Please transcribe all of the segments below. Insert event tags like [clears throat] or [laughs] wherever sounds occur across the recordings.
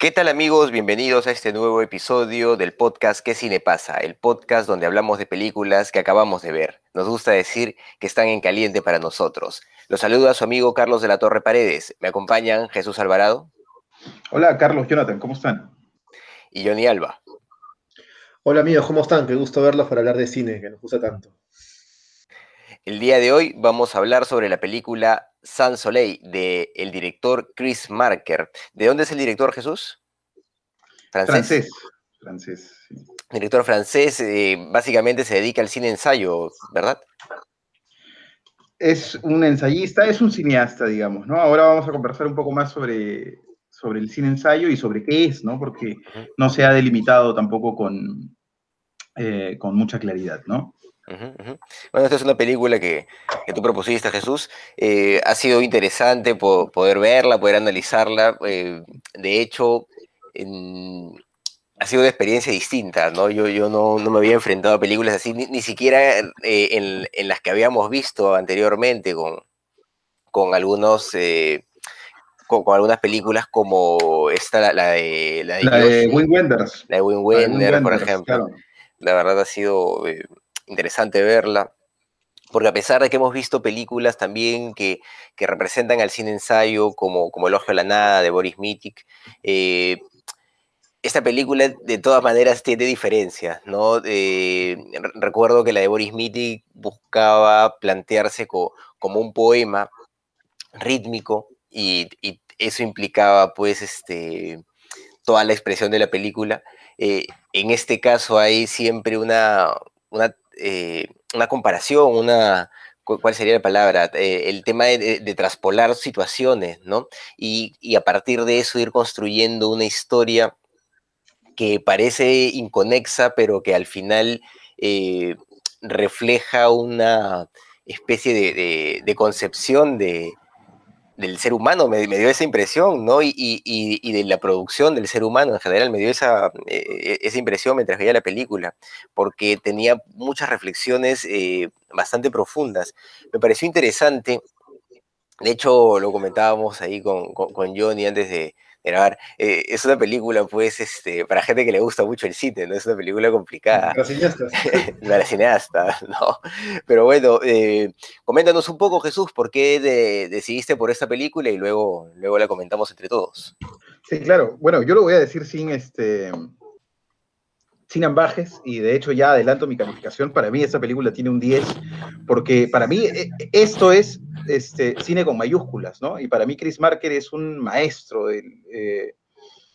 ¿Qué tal amigos? Bienvenidos a este nuevo episodio del podcast ¿Qué cine pasa? El podcast donde hablamos de películas que acabamos de ver. Nos gusta decir que están en caliente para nosotros. Los saluda su amigo Carlos de la Torre Paredes. Me acompañan Jesús Alvarado. Hola Carlos, Jonathan, ¿cómo están? Y Johnny Alba. Hola amigos, ¿cómo están? Qué gusto verlos para hablar de cine, que nos gusta tanto. El día de hoy vamos a hablar sobre la película San Soleil de el director Chris Marker. ¿De dónde es el director Jesús? Francés. Francés. sí. Director francés, eh, básicamente se dedica al cine ensayo, ¿verdad? Es un ensayista, es un cineasta, digamos, ¿no? Ahora vamos a conversar un poco más sobre, sobre el cine ensayo y sobre qué es, ¿no? Porque no se ha delimitado tampoco con, eh, con mucha claridad, ¿no? Bueno, esta es una película que, que tú propusiste, Jesús. Eh, ha sido interesante po- poder verla, poder analizarla. eh, de hecho, en- ha sido una experiencia distinta, ¿no? Yo, yo no, no me había enfrentado a películas así, ni, ni siquiera eh, en, en las que habíamos visto anteriormente con, con algunos... eh, con, con algunas películas como esta, la, la de, la de La de Yoshi, Wim Wenders. la de Wim Wenders, por ejemplo. claro. La verdad ha sido interesante verla, porque a pesar de que hemos visto películas también que, que representan al cine ensayo, como, como El Ojo de la Nada de Boris Mitic, eh, esta película de todas maneras tiene diferencias, ¿no? Eh, re- recuerdo que la de Boris Mitic buscaba plantearse co- como un poema rítmico y, eso implicaba pues este, toda la expresión de la película. Eh, en este caso hay siempre una, eh, una comparación, una, cu- ¿cuál sería la palabra? Eh, el tema de, de- traspolar situaciones, ¿no? Y, y a partir de eso ir construyendo una historia que parece inconexa, pero que al final eh, refleja una especie de concepción de, del ser humano, me, dio esa impresión, ¿no? Y, y- y- de la producción del ser humano en general, me dio esa, eh, esa impresión mientras veía la película, porque tenía muchas reflexiones eh, bastante profundas. Me pareció interesante, de hecho lo comentábamos ahí con, con, con Johnny antes de grabar, eh, es una película pues este, para gente que le gusta mucho el cine, ¿no? Es una película complicada Para cineastas. [laughs] para cineasta, ¿no? Pero bueno, eh, coméntanos un poco, Jesús, por qué de- decidiste por esta película y luego, luego la comentamos entre todos. Sí, claro. Bueno, yo lo voy a decir sin este sin ambajes y de hecho ya adelanto mi calificación. Para mí esta película tiene un 10 porque para mí eh, esto es este, cine con mayúsculas, ¿no? Y para mí Chris Marker es un maestro del, eh,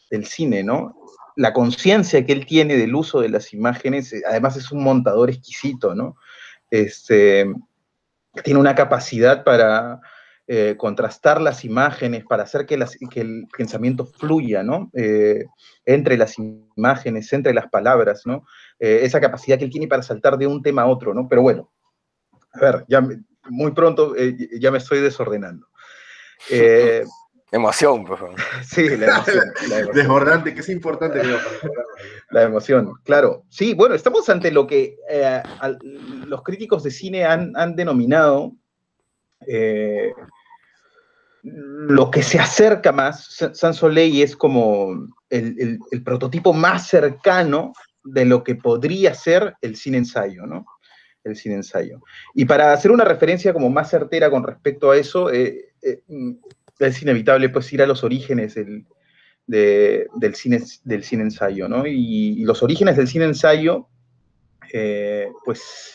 del cine, ¿no? La conciencia que él tiene del uso de las imágenes, eh, además es un montador exquisito, ¿no? Este, tiene una capacidad para eh, contrastar las imágenes, para hacer que, las- que el pensamiento fluya, ¿no? Eh, entre las imágenes, entre las palabras, ¿no? Eh, esa capacidad que él tiene para saltar de un tema a otro, ¿no? Pero bueno, a ver, ya me- muy pronto eh, ya me estoy desordenando. Eh, [laughs] Emoción, por favor. [laughs] sí, la emoción, la [laughs] emoción. Desbordante, que es importante. La emoción, claro. Sí, bueno, estamos ante lo que eh, al- los críticos de cine han, han denominado eh, lo que se acerca más. Sa- San Soleil es como el, prototipo más cercano de lo que podría ser el cine ensayo, ¿no? El cine ensayo. Y para hacer una referencia como más certera con respecto a eso, eh, eh, es inevitable pues ir a los orígenes del, de- del, cine, ensayo, ¿no? Y, los orígenes del cine ensayo, pues,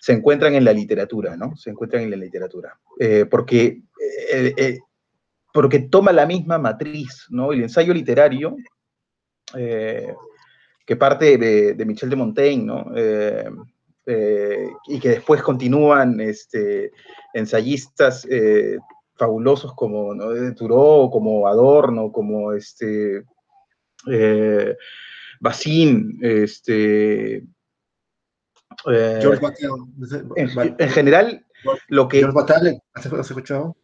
se encuentran en la literatura, ¿no? Se encuentran en la literatura. Eh, porque, eh, eh, porque toma la misma matriz, ¿no? El ensayo literario, que parte de, Michel de Montaigne, ¿no? Y que después continúan este, ensayistas fabulosos como ¿no? Turó, como Adorno, como este, Basín, este, eh, George Bataille. en, en general, lo que... George ¿has escuchado?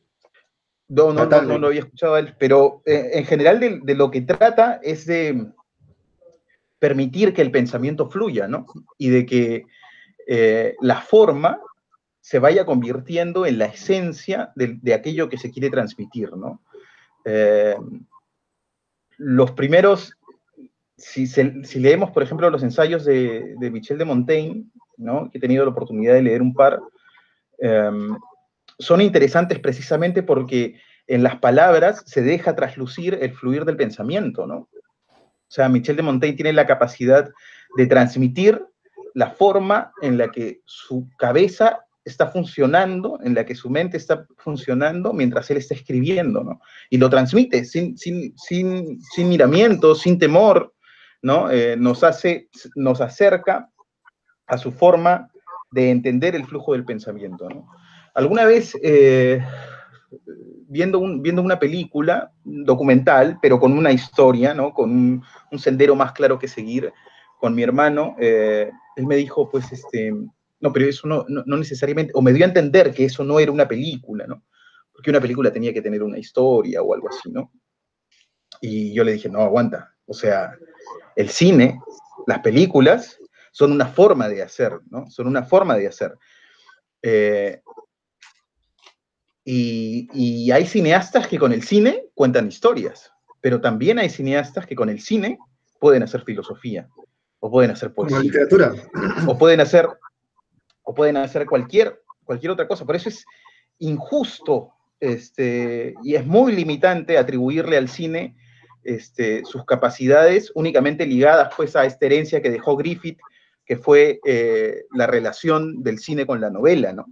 No, no, no, no lo había escuchado a él, pero eh, en general de, de lo que trata es de permitir que el pensamiento fluya, ¿no? Y de que eh, la forma se vaya convirtiendo en la esencia de, de aquello que se quiere transmitir, ¿no? Eh, los primeros, si, se- si leemos, por ejemplo, los ensayos de, de Michel de Montaigne, ¿no? He tenido la oportunidad de leer un par, em, son interesantes precisamente porque en las palabras se deja traslucir el fluir del pensamiento, ¿no? O sea, Michel de Montaigne tiene la capacidad de transmitir la forma en la que su cabeza está funcionando, en la que su mente está funcionando mientras él está escribiendo, ¿no? Y lo transmite sin, sin, sin, sin miramientos, sin temor, ¿no? Eh, nos hace, nos acerca a su forma de entender el flujo del pensamiento, ¿no? Alguna vez, eh, viendo, viendo una película documental, pero con una historia, ¿no? Con un, un sendero más claro que seguir, con mi hermano, eh, él me dijo, pues, este, no, pero eso no, no, no necesariamente, o me dio a entender que eso no era una película, ¿no? Porque una película tenía que tener una historia o algo así, ¿no? Y yo le dije, no, aguanta, o sea, el cine, las películas, son una forma de hacer, ¿no? Son una forma de hacer. Eh, y, y hay cineastas que con el cine cuentan historias, pero también hay cineastas que con el cine pueden hacer filosofía, o pueden hacer poesía, literatura. o pueden hacer, o pueden hacer cualquier, cualquier otra cosa. Por eso es injusto este, y es muy limitante atribuirle al cine este, sus capacidades únicamente ligadas pues, a esta herencia que dejó Griffith, que fue eh, la relación del cine con la novela, ¿no?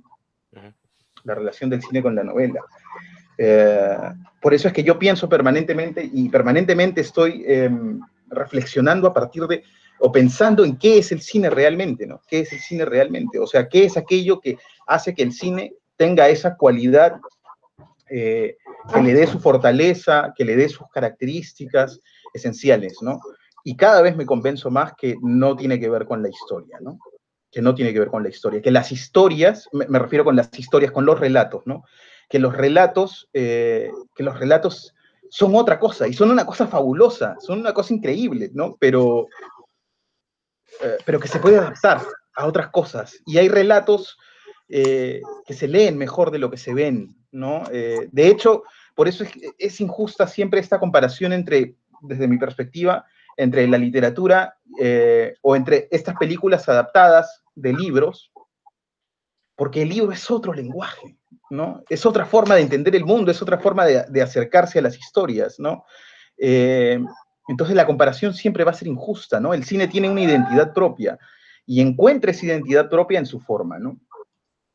La relación del cine con la novela. Eh, por eso es que yo pienso permanentemente y permanentemente estoy em, reflexionando a partir de, o pensando en qué es el cine realmente, ¿no? ¿Qué es el cine realmente? O sea, ¿qué es aquello que hace que el cine tenga esa cualidad eh, que le dé su fortaleza, que le dé sus características esenciales, ¿no? Y cada vez me convenzo más que no tiene que ver con la historia, ¿no? Que no tiene que ver con la historia, que las historias, me, refiero con las historias, con los relatos, ¿no? Que los relatos, eh, que los relatos son otra cosa, y son una cosa fabulosa, son una cosa increíble, ¿no? Pero, eh, pero que se puede adaptar a otras cosas. Y hay relatos eh, que se leen mejor de lo que se ven, ¿no? De hecho, por eso es, es injusta siempre esta comparación entre, desde mi perspectiva, entre la literatura eh, o entre estas películas adaptadas de libros, porque el libro es otro lenguaje, ¿no? Es otra forma de entender el mundo, es otra forma de, acercarse a las historias, ¿no? Eh, entonces la comparación siempre va a ser injusta, ¿no? El cine tiene una identidad propia y encuentra esa identidad propia en su forma, ¿no?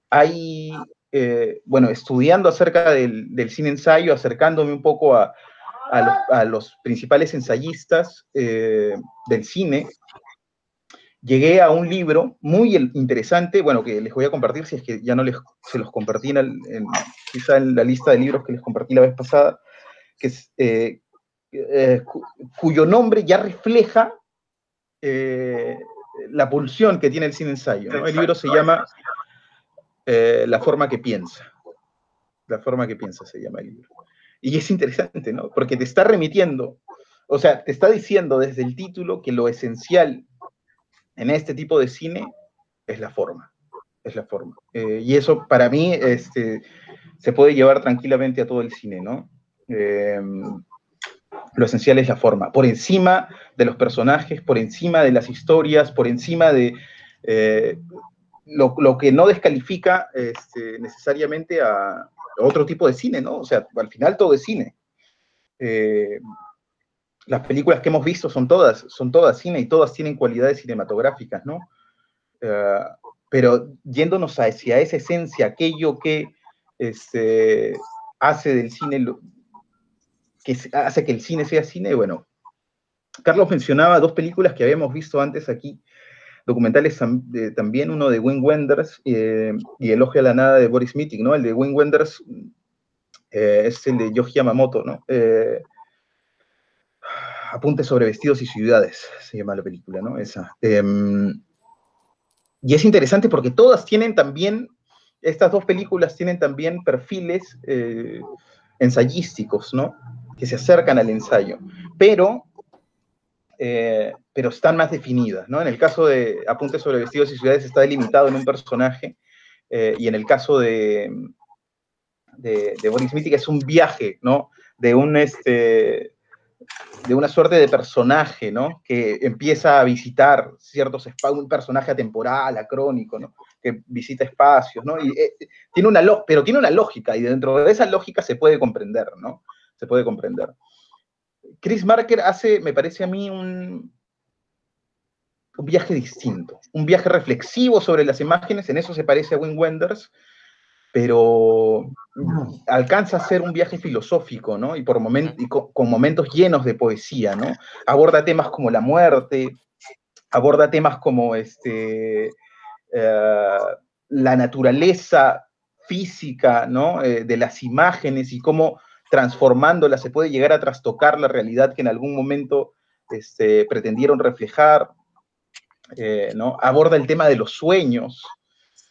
Hay, eh, bueno, estudiando acerca del, del, cine ensayo, acercándome un poco a, a, los, a los, principales ensayistas eh, del cine, llegué a un libro muy interesante, bueno, que les voy a compartir si es que ya no les, se los compartí en, quizá en la lista de libros que les compartí la vez pasada, que es, eh, eh, cu cuyo nombre ya refleja eh, la pulsión que tiene el cine ensayo. ¿no? El libro se llama La forma que piensa. La forma que piensa se llama el libro. Y es interesante, ¿no? Porque te está remitiendo, o sea, te está diciendo desde el título que lo esencial en este tipo de cine es la forma. Es la forma. Eh, y eso para mí este, se puede llevar tranquilamente a todo el cine, ¿no? Eh, lo esencial es la forma. Por encima de los personajes, por encima de las historias, por encima de eh, lo, lo, que no descalifica este, necesariamente a, otro tipo de cine, ¿no? O sea, al final todo es cine. Eh, las películas que hemos visto son todas, son todas cine y todas tienen cualidades cinematográficas, ¿no? Uh, pero yéndonos hacia esa esencia, aquello que este, hace del cine, que hace que el cine sea cine, bueno, Carlos mencionaba dos películas que habíamos visto antes aquí, documentales también, uno de Wim Wenders eh, y Elogio a la nada de Boris Mittig, ¿no? El de Wim Wenders Eh, es el de Yoji Yamamoto, ¿no? Eh, Apuntes sobre vestidos y ciudades, se llama la película, ¿no? Esa. Em, y es interesante porque todas tienen también, estas dos películas tienen también perfiles eh, ensayísticos, ¿no? Que se acercan al ensayo, pero, pero están más definidas, ¿no? En el caso de Apuntes sobre vestidos y ciudades está delimitado en un personaje, y en el caso de, de, de Boris Mitic es un viaje, ¿no? De un, este, de una suerte de personaje, ¿no? Que empieza a visitar ciertos espacios, un personaje atemporal, acrónico, ¿no? Que visita espacios, ¿no? Y, eh, tiene una pero tiene una lógica, y dentro de esa lógica se puede comprender, ¿no? Se puede comprender. Chris Marker hace, me parece a mí, un, viaje distinto, un viaje reflexivo sobre las imágenes, en eso se parece a Wim Wenders, pero alcanza a ser un viaje filosófico, ¿no? Y, por con, momentos llenos de poesía, ¿no? Aborda temas como la muerte, aborda temas como este, eh, la naturaleza física, ¿no? Eh, de las imágenes y cómo transformándolas se puede llegar a trastocar la realidad que en algún momento este, pretendieron reflejar, eh, ¿no? Aborda el tema de los sueños,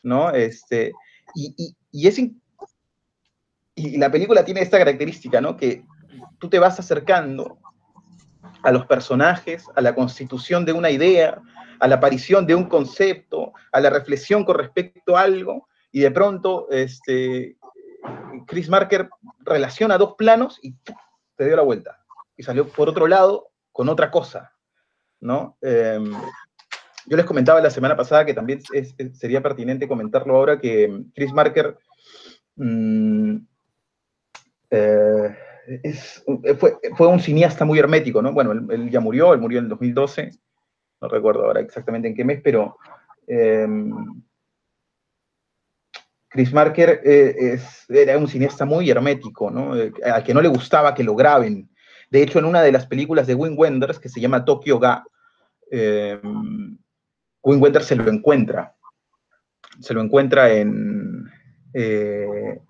¿no? Este, y, es y la película tiene esta característica, ¿no? Que tú te vas acercando a los personajes, a la constitución de una idea, a la aparición de un concepto, a la reflexión con respecto a algo, y de pronto este, Chris Marker relaciona dos planos y te dio la vuelta. Y salió por otro lado con otra cosa, ¿no? Em, yo les comentaba la semana pasada que también sería pertinente comentarlo ahora que Chris Marker mm, eh, fue, un cineasta muy hermético, ¿no? Bueno, él, ya murió, él murió en el 2012, no recuerdo ahora exactamente en qué mes, pero em, Chris Marker eh, era un cineasta muy hermético, ¿no? Eh, a que no le gustaba que lo graben. De hecho, en una de las películas de Wim Wenders, que se llama Tokyo Ga, em, Wim Wenders se lo encuentra. Se lo encuentra en. Eh,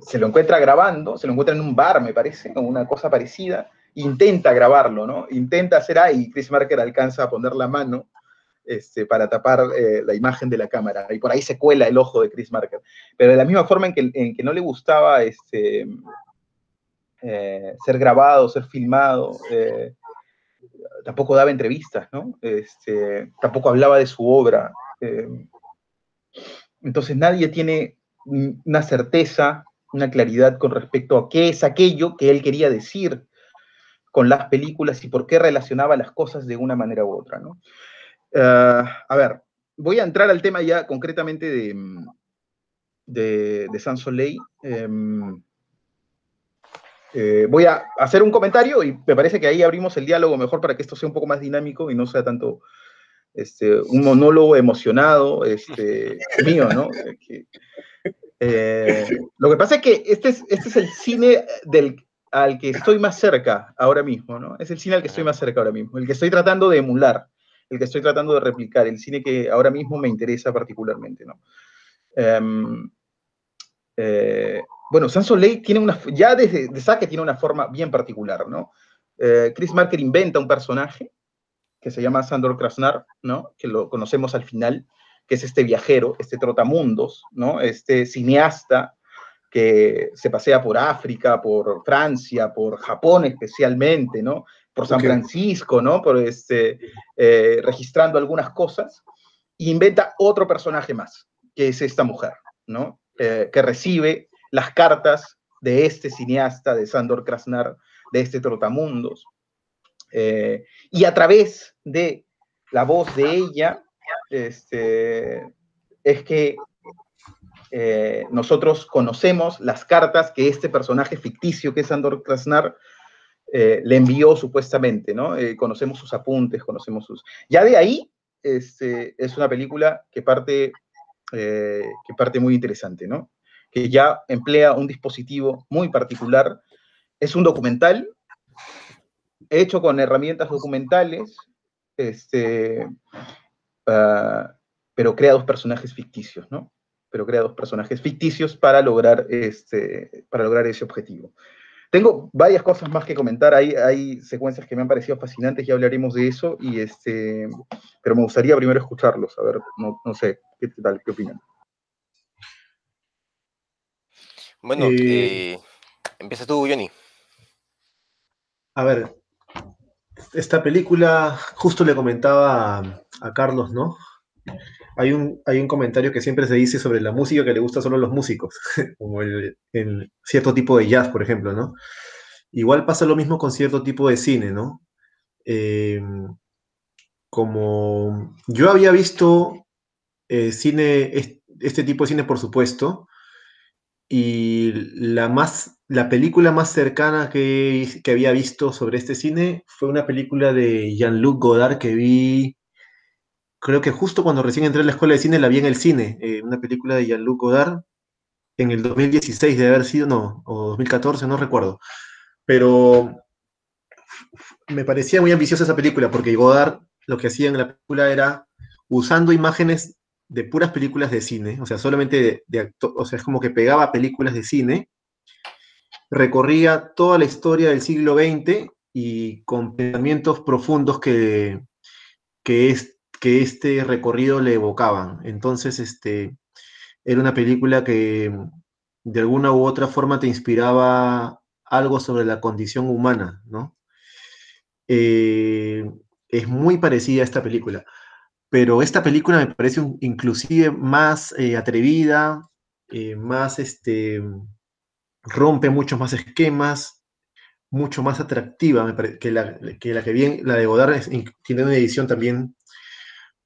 se lo encuentra grabando, se lo encuentra en un bar, me parece, o una cosa parecida. Intenta grabarlo, ¿no? Intenta hacer ahí, Chris Marker alcanza a poner la mano este, para tapar eh, la imagen de la cámara. Y por ahí se cuela el ojo de Chris Marker. Pero de la misma forma en que, no le gustaba este, eh, ser grabado, ser filmado, tampoco daba entrevistas, ¿no? Este, tampoco hablaba de su obra. Eh, entonces nadie tiene una certeza, una claridad con respecto a qué es aquello que él quería decir con las películas y por qué relacionaba las cosas de una manera u otra. Eh, a ver, voy a entrar al tema ya concretamente de, de, de Sans Soleil. Em, eh, voy a hacer un comentario y me parece que ahí abrimos el diálogo mejor para que esto sea un poco más dinámico y no sea tanto este, un monólogo emocionado este, [laughs] mío, ¿no? Eh, lo que pasa es que este es, este es el cine del, al que estoy más cerca ahora mismo, ¿no? Es el cine al que estoy más cerca ahora mismo, el que estoy tratando de emular, el que estoy tratando de replicar, el cine que ahora mismo me interesa particularmente, ¿no? Em, eh, bueno, Soleil tiene una, ya desde de saque tiene una forma bien particular, ¿no? Eh, Chris Marker inventa un personaje que se llama Sandor Krasnar, ¿no? Que lo conocemos al final, que es este viajero, este trotamundos, ¿no? Este cineasta que se pasea por África, por Francia, por Japón especialmente, ¿no? Por San Francisco, ¿no? Por este, eh, registrando algunas cosas, e inventa otro personaje más, que es esta mujer, ¿no? Eh, que recibe las cartas de este cineasta, de Sandor Krasnar, de este Trotamundos. Eh, y a través de la voz de ella, este, es que eh, nosotros conocemos las cartas que este personaje ficticio que es Sandor Krasnar eh, le envió supuestamente, ¿no? conocemos sus apuntes, conocemos sus... Ya de ahí este, es una película que parte, que parte muy interesante, ¿no? que ya emplea un dispositivo muy particular. Es un documental hecho con herramientas documentales, este, ah, pero crea dos personajes ficticios, ¿no? pero crea dos personajes ficticios para lograr, este, para lograr ese objetivo. Tengo varias cosas más que comentar, hay, hay secuencias que me han parecido fascinantes y hablaremos de eso, y este, pero me gustaría primero escucharlos, a ver, no, no sé, ¿qué tal? ¿Qué opinan? Bueno, eh, eh, empieza tú, Johnny. A ver, esta película, justo le comentaba a, Carlos, ¿no? Hay un, hay un comentario que siempre se dice sobre la música que le gusta solo a los músicos, [laughs] como el, cierto tipo de jazz, por ejemplo, ¿no? Igual pasa lo mismo con cierto tipo de cine, ¿no? Em, como yo había visto eh, cine, este tipo de cine, por supuesto, y la, más, la película más cercana que, que, había visto sobre este cine fue una película de Jean-Luc Godard que vi, creo que justo cuando recién entré a la escuela de cine la vi en el cine, eh, una película de Jean-Luc Godard en el 2016 de haber sido, no, o 2014, no recuerdo. Pero me parecía muy ambiciosa esa película porque Godard lo que hacía en la película era usando imágenes de puras películas de cine, o sea, solamente de, o sea, es como que pegaba películas de cine, recorría toda la historia del siglo XX y con pensamientos profundos que, que, es, que este recorrido le evocaban. Entonces, este, era una película que de alguna u otra forma te inspiraba algo sobre la condición humana, ¿no? Eh, es muy parecida a esta película pero esta película me parece inclusive más eh, atrevida, eh, más, este, rompe muchos más esquemas, mucho más atractiva que, la, que la que bien, la de Godard tiene una edición también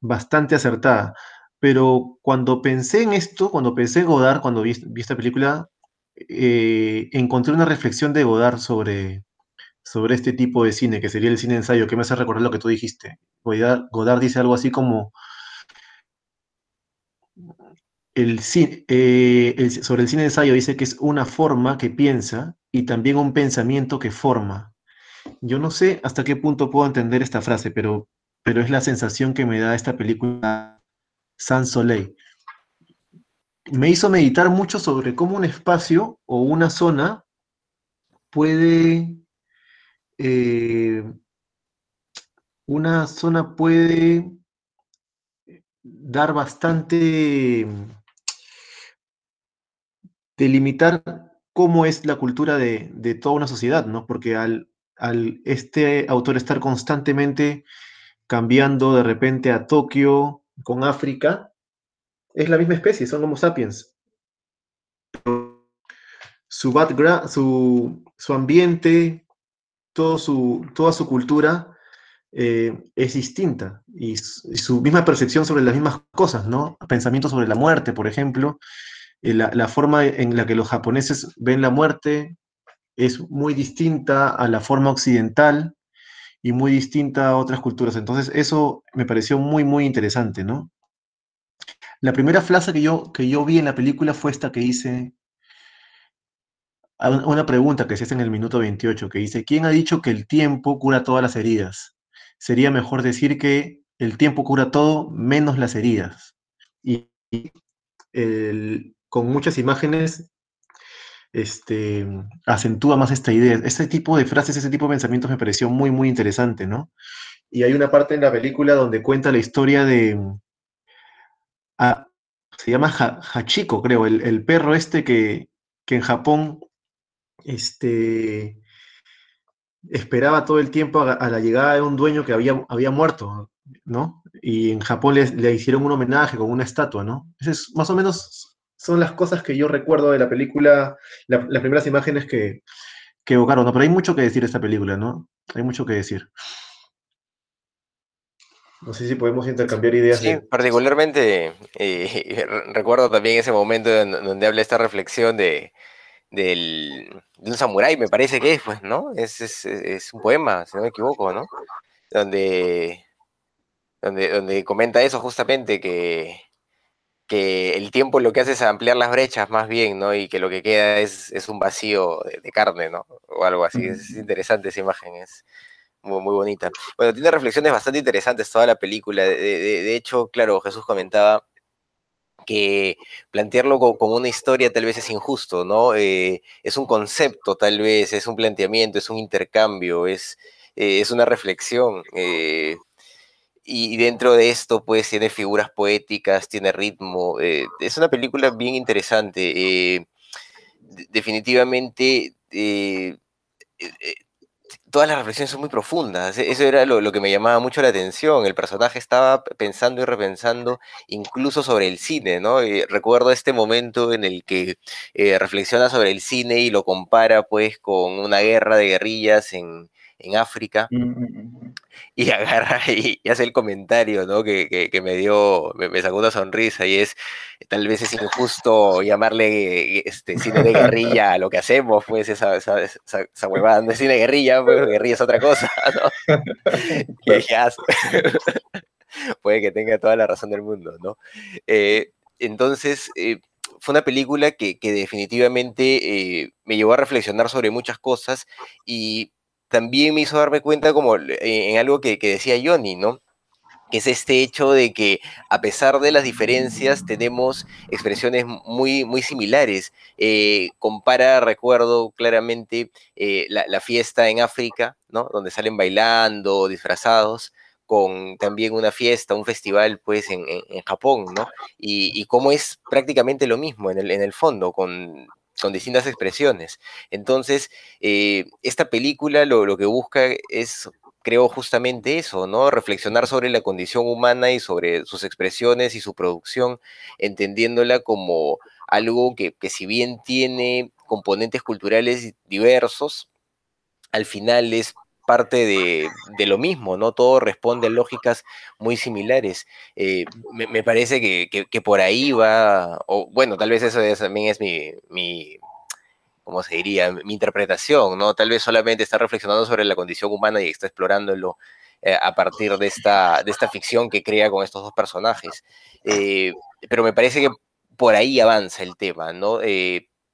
bastante acertada. Pero cuando pensé en esto, cuando pensé en Godard, cuando vi, esta película, eh, encontré una reflexión de Godard sobre, sobre este tipo de cine, que sería el cine ensayo, que me hace recordar lo que tú dijiste. Godard, dice algo así como, el, eh, sobre el cine ensayo dice que es una forma que piensa y también un pensamiento que forma. Yo no sé hasta qué punto puedo entender esta frase, pero, pero es la sensación que me da esta película Sans Soleil. Me hizo meditar mucho sobre cómo un espacio o una zona puede eh, una zona puede dar bastante delimitar cómo es la cultura de, toda una sociedad, ¿no? Porque al, al, este autor estar constantemente cambiando de repente a Tokio con África, es la misma especie, son Homo sapiens. Su su, su ambiente, todo su, toda su cultura eh, es distinta y, su misma percepción sobre las mismas cosas, ¿no? Pensamientos sobre la muerte, por ejemplo, eh, la, forma en la que los japoneses ven la muerte es muy distinta a la forma occidental y muy distinta a otras culturas. Entonces, eso me pareció muy, muy interesante, ¿no? La primera frase que yo, que yo vi en la película fue esta que hice, una pregunta que se hace en el minuto 28, que dice, ¿quién ha dicho que el tiempo cura todas las heridas? Sería mejor decir que el tiempo cura todo menos las heridas. Y con muchas imágenes este, acentúa más esta idea. Este tipo de frases, ese tipo de pensamientos me pareció muy, muy interesante, ¿no? Y hay una parte en la película donde cuenta la historia de... Ah, se llama Hachiko, creo, el, perro este que, que en Japón este, esperaba todo el tiempo a, la llegada de un dueño que había, había muerto, ¿no? Y en Japón le, hicieron un homenaje con una estatua, ¿no? es, más o menos son las cosas que yo recuerdo de la película, las primeras imágenes que, que evocaron, ¿no? Pero hay mucho que decir de esta película, ¿no? Hay mucho que decir. No sé si podemos intercambiar ideas. Sí, particularmente eh, [laughs] recuerdo también ese momento donde habla esta reflexión de, del, de un samurái, me parece que es, pues, ¿no? Es, es, es, un poema, si no me equivoco, ¿no? Donde, donde, donde comenta eso justamente, que, que el tiempo lo que hace es ampliar las brechas más bien, ¿no? Y que lo que queda es, es un vacío de, carne, ¿no? O algo así. Es interesante esa imagen, es muy, muy bonita. Bueno, tiene reflexiones bastante interesantes toda la película. De, de, de hecho, claro, Jesús comentaba que plantearlo como una historia tal vez es injusto, ¿no? Eh, es un concepto tal vez, es un planteamiento, es un intercambio, es, eh, es una reflexión. Eh, y dentro de esto, pues, tiene figuras poéticas, tiene ritmo. es una película bien interesante. definitivamente todas las reflexiones son muy profundas. E-, eso era lo, que me llamaba mucho la atención. El personaje estaba pensando y repensando incluso sobre el cine, ¿no? recuerdo este momento en el que eh, reflexiona sobre el cine y lo compara pues con una guerra de guerrillas en, en África. Mm, mm, mm, y [laughs] agarra y, hace el comentario, ¿no? Que, que, me dio, me, sacó una sonrisa y es, tal vez es injusto llamarle este, cine de guerrilla a lo que hacemos, pues esa, esa, esa, huevada no es cine de guerrilla, pues guerrilla es otra cosa, [laughs] ¿no? [laughs] puede que tenga toda la razón del mundo, ¿no? Eh, entonces, eh, fue una película que, que definitivamente eh, me llevó a reflexionar sobre muchas cosas y también me hizo darme cuenta como eh, en algo que, decía Johnny, ¿no? que es este hecho de que a pesar de las diferencias tenemos expresiones muy, muy similares. Eh, compara, recuerdo claramente, eh, la, fiesta en África, ¿no? donde salen bailando, disfrazados, con también una fiesta, un festival pues en, Japón, ¿no? Y, y, cómo es prácticamente lo mismo en el, en el fondo, con con distintas expresiones. Entonces, eh, esta película lo, que busca es, creo, justamente eso, ¿no? Reflexionar sobre la condición humana y sobre sus expresiones y su producción, entendiéndola como algo que, si bien tiene componentes culturales diversos, al final es parte de, lo mismo, ¿no? Todo responde a lógicas muy similares. Eh, me, parece que, por ahí va, o bueno, tal vez eso también es mi, mi, ¿cómo se diría? Mi interpretación, ¿no? Tal vez solamente está reflexionando sobre la condición humana y está explorándolo eh, a partir de esta, de esta ficción que crea con estos dos personajes. Eh, pero me parece que por ahí avanza el tema, ¿no?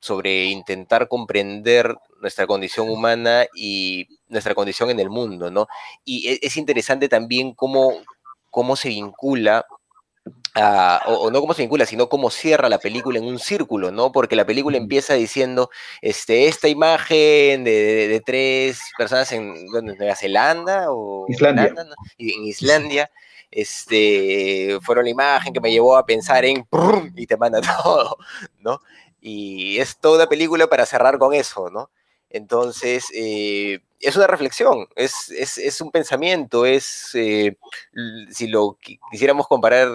sobre intentar comprender nuestra condición humana y nuestra condición en el mundo, ¿no? Y e, es interesante también cómo, cómo se vincula o, no cómo se vincula, sino cómo cierra la película en un círculo, ¿no? Porque la película empieza diciendo, este, esta imagen de, tres personas en Nueva Zelanda o Islandia. en Islandia, este, fueron la imagen que me llevó a pensar en y te manda [laughs] todo, ¿no? Y es toda película para cerrar con eso, ¿no? Entonces, eh, es una reflexión, es, es, un pensamiento, es, eh, si lo quisiéramos comparar,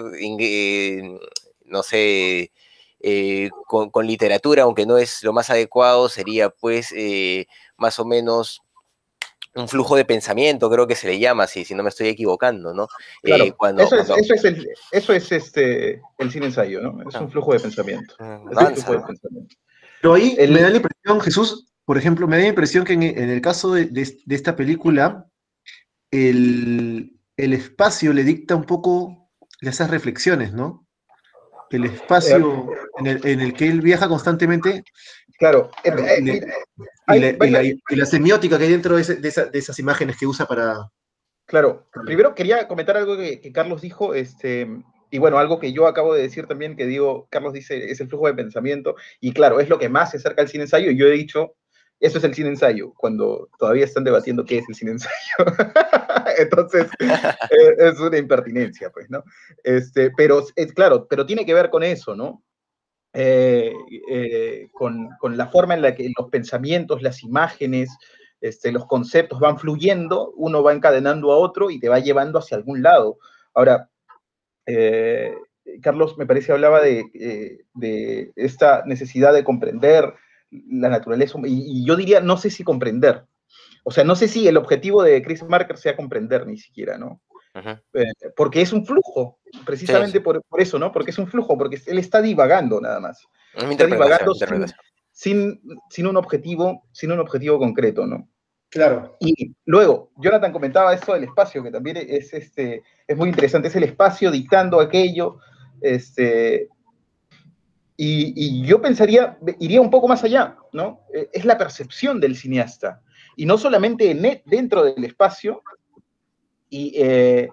no sé, eh, con, con, literatura, aunque no es lo más adecuado, sería pues más o menos un flujo de pensamiento, creo que se le llama así, si no me estoy equivocando, ¿no? Claro, eh, cuando, eso, es, eso, es, el, eso es este, el cine ensayo, ¿no? Es un flujo de pensamiento. Ah, Pero ahí me da la impresión, Jesús, por ejemplo, me da la impresión que en, el caso de, esta película, el, el, espacio le dicta un poco esas reflexiones, ¿no? El espacio en el, en el que él viaja constantemente Claro. Y, la, semiótica que hay dentro de, esas imágenes que usa para... Claro. Primero quería comentar algo que, Carlos dijo, este, y bueno, algo que yo acabo de decir también, que digo, Carlos dice, es el flujo de pensamiento, y claro, es lo que más se acerca al cine ensayo, y yo he dicho, eso es el cine ensayo, cuando todavía están debatiendo qué es el cine ensayo. [laughs] Entonces, [laughs] eh, es una impertinencia, pues, ¿no? Este, pero, es, claro, pero tiene que ver con eso, ¿no? Eh, eh, con, la forma en la que los pensamientos, las imágenes, este, los conceptos van fluyendo, uno va encadenando a otro y te va llevando hacia algún lado. Ahora, eh, Carlos me parece hablaba de, esta necesidad de comprender la naturaleza, y, y, yo diría, no sé si comprender. O sea, no sé si el objetivo de Chris Marker sea comprender ni siquiera, ¿no? Eh, porque es un flujo, precisamente Por, eso, ¿no? Porque es un flujo, porque él está divagando nada más. Está divagando sin, sin, un objetivo, sin un objetivo concreto, ¿no? Claro. Y luego, Jonathan comentaba esto del espacio, que también es, este, es muy interesante, es el espacio dictando aquello, este, y, y, yo pensaría, iría un poco más allá, ¿no? Eh, es la percepción del cineasta. Y no solamente dentro del espacio, y, eh,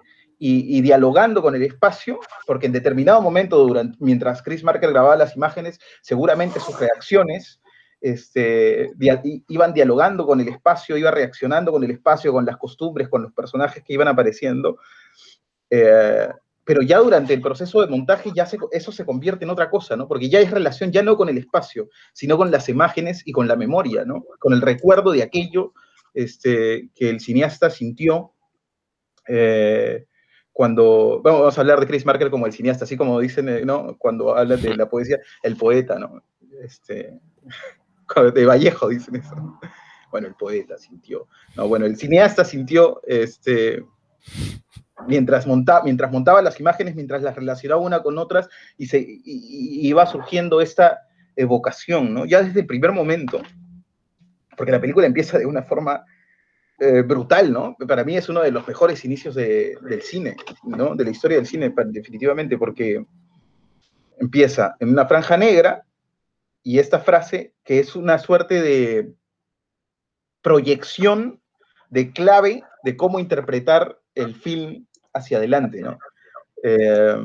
y, dialogando con el espacio, porque en determinado momento, durante, mientras Chris Marker grababa las imágenes, seguramente sus reacciones este, iban dialogando con el espacio, iba reaccionando con el espacio, con las costumbres, con los personajes que iban apareciendo. Eh, pero ya durante el proceso de montaje ya eso se convierte en otra cosa, ¿no? Porque ya es relación ya no con el espacio, sino con las imágenes y con la memoria, ¿no? Con el recuerdo de aquello este, que el cineasta sintió eh, cuando, vamos a hablar de Chris Marker como el cineasta, así como dicen, eh, ¿no? Cuando hablan de la poesía, el poeta, ¿no? Este, [laughs] de Vallejo dicen eso. Bueno, el poeta sintió. No, bueno, el cineasta sintió, este, mientras, montaba, mientras montaba las imágenes, mientras las relacionaba una con otras, y, se, iba surgiendo esta evocación, ¿no? Ya desde el primer momento, porque la película empieza de una forma eh, brutal, ¿no? Para mí es uno de los mejores inicios del cine, ¿no? De la historia del cine, definitivamente, porque empieza en una franja negra y esta frase que es una suerte de proyección de clave de cómo interpretar el film hacia adelante, ¿no? Eh,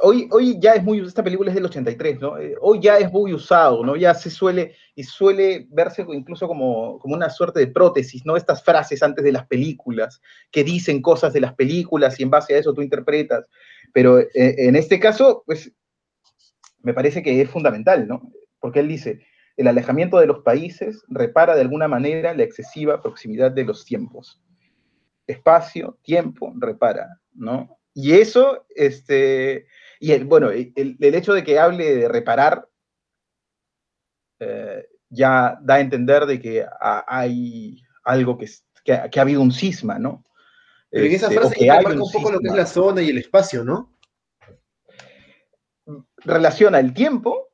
hoy, hoy ya es muy, esta película es del 83, ¿no? Eh, hoy ya es muy usado, ¿no? Ya se suele, y suele verse incluso como, como una suerte de prótesis, ¿no? Estas frases antes de las películas, que dicen cosas de las películas y en base a eso tú interpretas. Pero eh, en este caso, pues, me parece que es fundamental, ¿no? Porque él dice, el alejamiento de los países repara de alguna manera la excesiva proximidad de los tiempos. Espacio, tiempo, repara, ¿no? Y eso, este, y el, bueno, el, hecho de que hable de reparar eh, ya da a entender de que hay algo que, que, ha habido un cisma, ¿no? Pero en esa este, frase marca un, poco lo que es la zona y el espacio, ¿no? Relaciona el tiempo,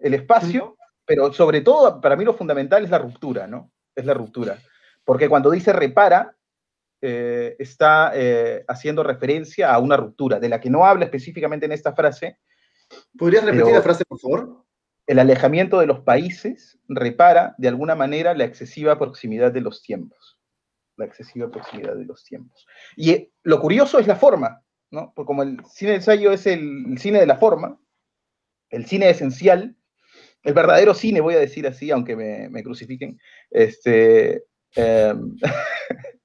el espacio, pero sobre todo, para mí lo fundamental es la ruptura, ¿no? Es la ruptura. Porque cuando dice repara, eh, está eh, haciendo referencia a una ruptura, de la que no habla específicamente en esta frase. ¿Podrías repetir la frase, por favor? El alejamiento de los países repara, de alguna manera, la excesiva proximidad de los tiempos. La excesiva proximidad de los tiempos. Y eh, lo curioso es la forma, ¿no? Porque como el cine de ensayo es el, cine de la forma, el cine esencial, el verdadero cine, voy a decir así, aunque me, crucifiquen, este, em, [laughs]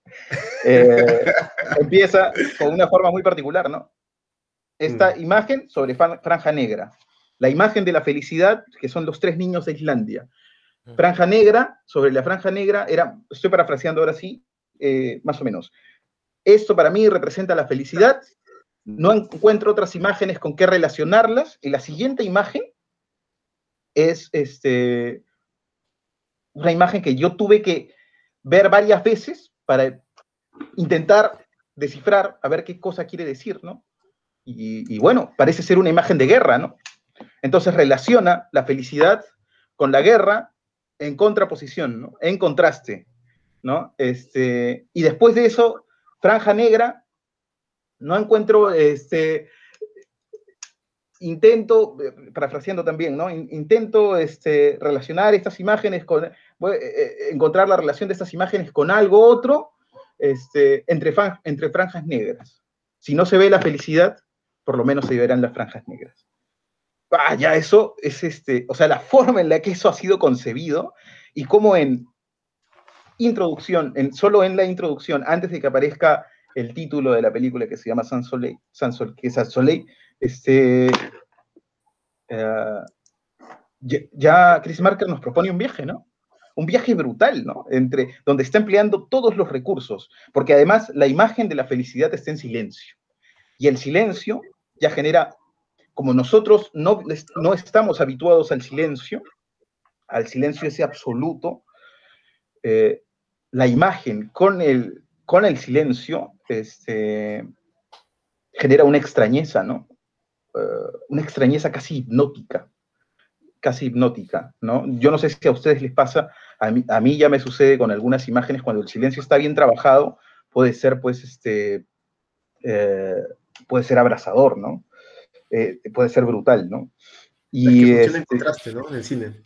Eh, [laughs] empieza con una forma muy particular, ¿no? Esta mm. imagen sobre franja negra. La imagen de la felicidad, que son los tres niños de Islandia. Mm. Franja negra, sobre la franja negra, era, estoy parafraseando ahora sí, eh, más o menos. Esto para mí representa la felicidad. No encuentro otras imágenes con qué relacionarlas. Y la siguiente imagen es este, una imagen que yo tuve que ver varias veces para intentar descifrar a ver qué cosa quiere decir, ¿no? Y, bueno, parece ser una imagen de guerra, ¿no? Entonces relaciona la felicidad con la guerra en contraposición, ¿no? En contraste, ¿no? Este, y después de eso, franja negra, no encuentro, este, intento, parafraseando también, ¿no? Intento este, relacionar estas imágenes con, eh, eh, encontrar la relación de estas imágenes con algo otro, este, entre, entre franjas negras. Si no se ve la felicidad, por lo menos se verán las franjas negras. Ah, ya eso es este, o sea, la forma en la que eso ha sido concebido y cómo en introducción, en, solo en la introducción, antes de que aparezca el título de la película que se llama San Soleil, San que es Soleil, este, eh, ya, Chris Marker nos propone un viaje, ¿no? un viaje brutal, ¿no? Entre, donde está empleando todos los recursos, porque además la imagen de la felicidad está en silencio. Y el silencio ya genera, como nosotros no, no estamos habituados al silencio, al silencio ese absoluto, eh, la imagen con el, con el silencio este, genera una extrañeza, ¿no? Eh, una extrañeza casi hipnótica casi hipnótica, ¿no? Yo no sé si a ustedes les pasa, a mí, a mí ya me sucede con algunas imágenes cuando el silencio está bien trabajado, puede ser, pues, este, eh, puede ser abrasador, ¿no? Eh, puede ser brutal, ¿no? Y funciona en este contraste, ¿no? En el cine.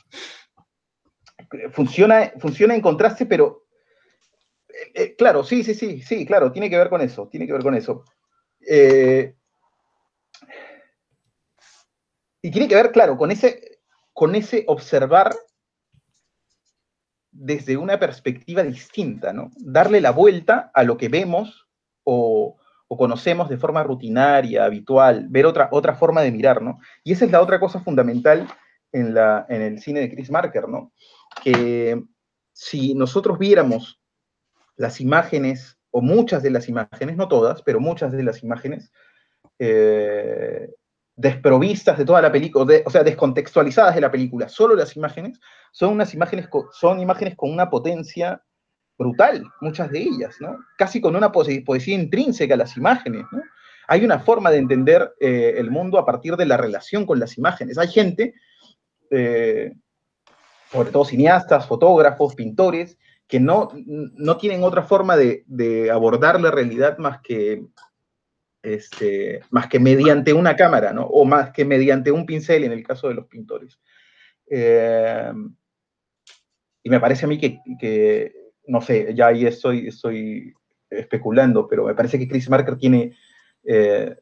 Funciona, funciona en contraste, pero eh, claro, sí, sí, sí, sí, claro, tiene que ver con eso, tiene que ver con eso. Eh, y tiene que ver, claro, con ese, con ese observar desde una perspectiva distinta, ¿no? Darle la vuelta a lo que vemos o, conocemos de forma rutinaria, habitual, ver otra, otra forma de mirar, ¿no? Y esa es la otra cosa fundamental en, la, en el cine de Chris Marker, ¿no? Que si nosotros viéramos las imágenes, o muchas de las imágenes, no todas, pero muchas de las imágenes, eh, desprovistas de toda la película, o sea, descontextualizadas de la película, solo las imágenes, son unas imágenes, son imágenes con una potencia brutal, muchas de ellas, ¿no? Casi con una poesía intrínseca a las imágenes. Hay una forma de entender eh, el mundo a partir de la relación con las imágenes. Hay gente, eh, sobre todo cineastas, fotógrafos, pintores, que no, no tienen otra forma de abordar la realidad más que este, más que mediante una cámara, ¿no? O más que mediante un pincel en el caso de los pintores. Eh, y me parece a mí que, no sé, ya ahí estoy, estoy especulando, pero me parece que Chris Marker tiene eh,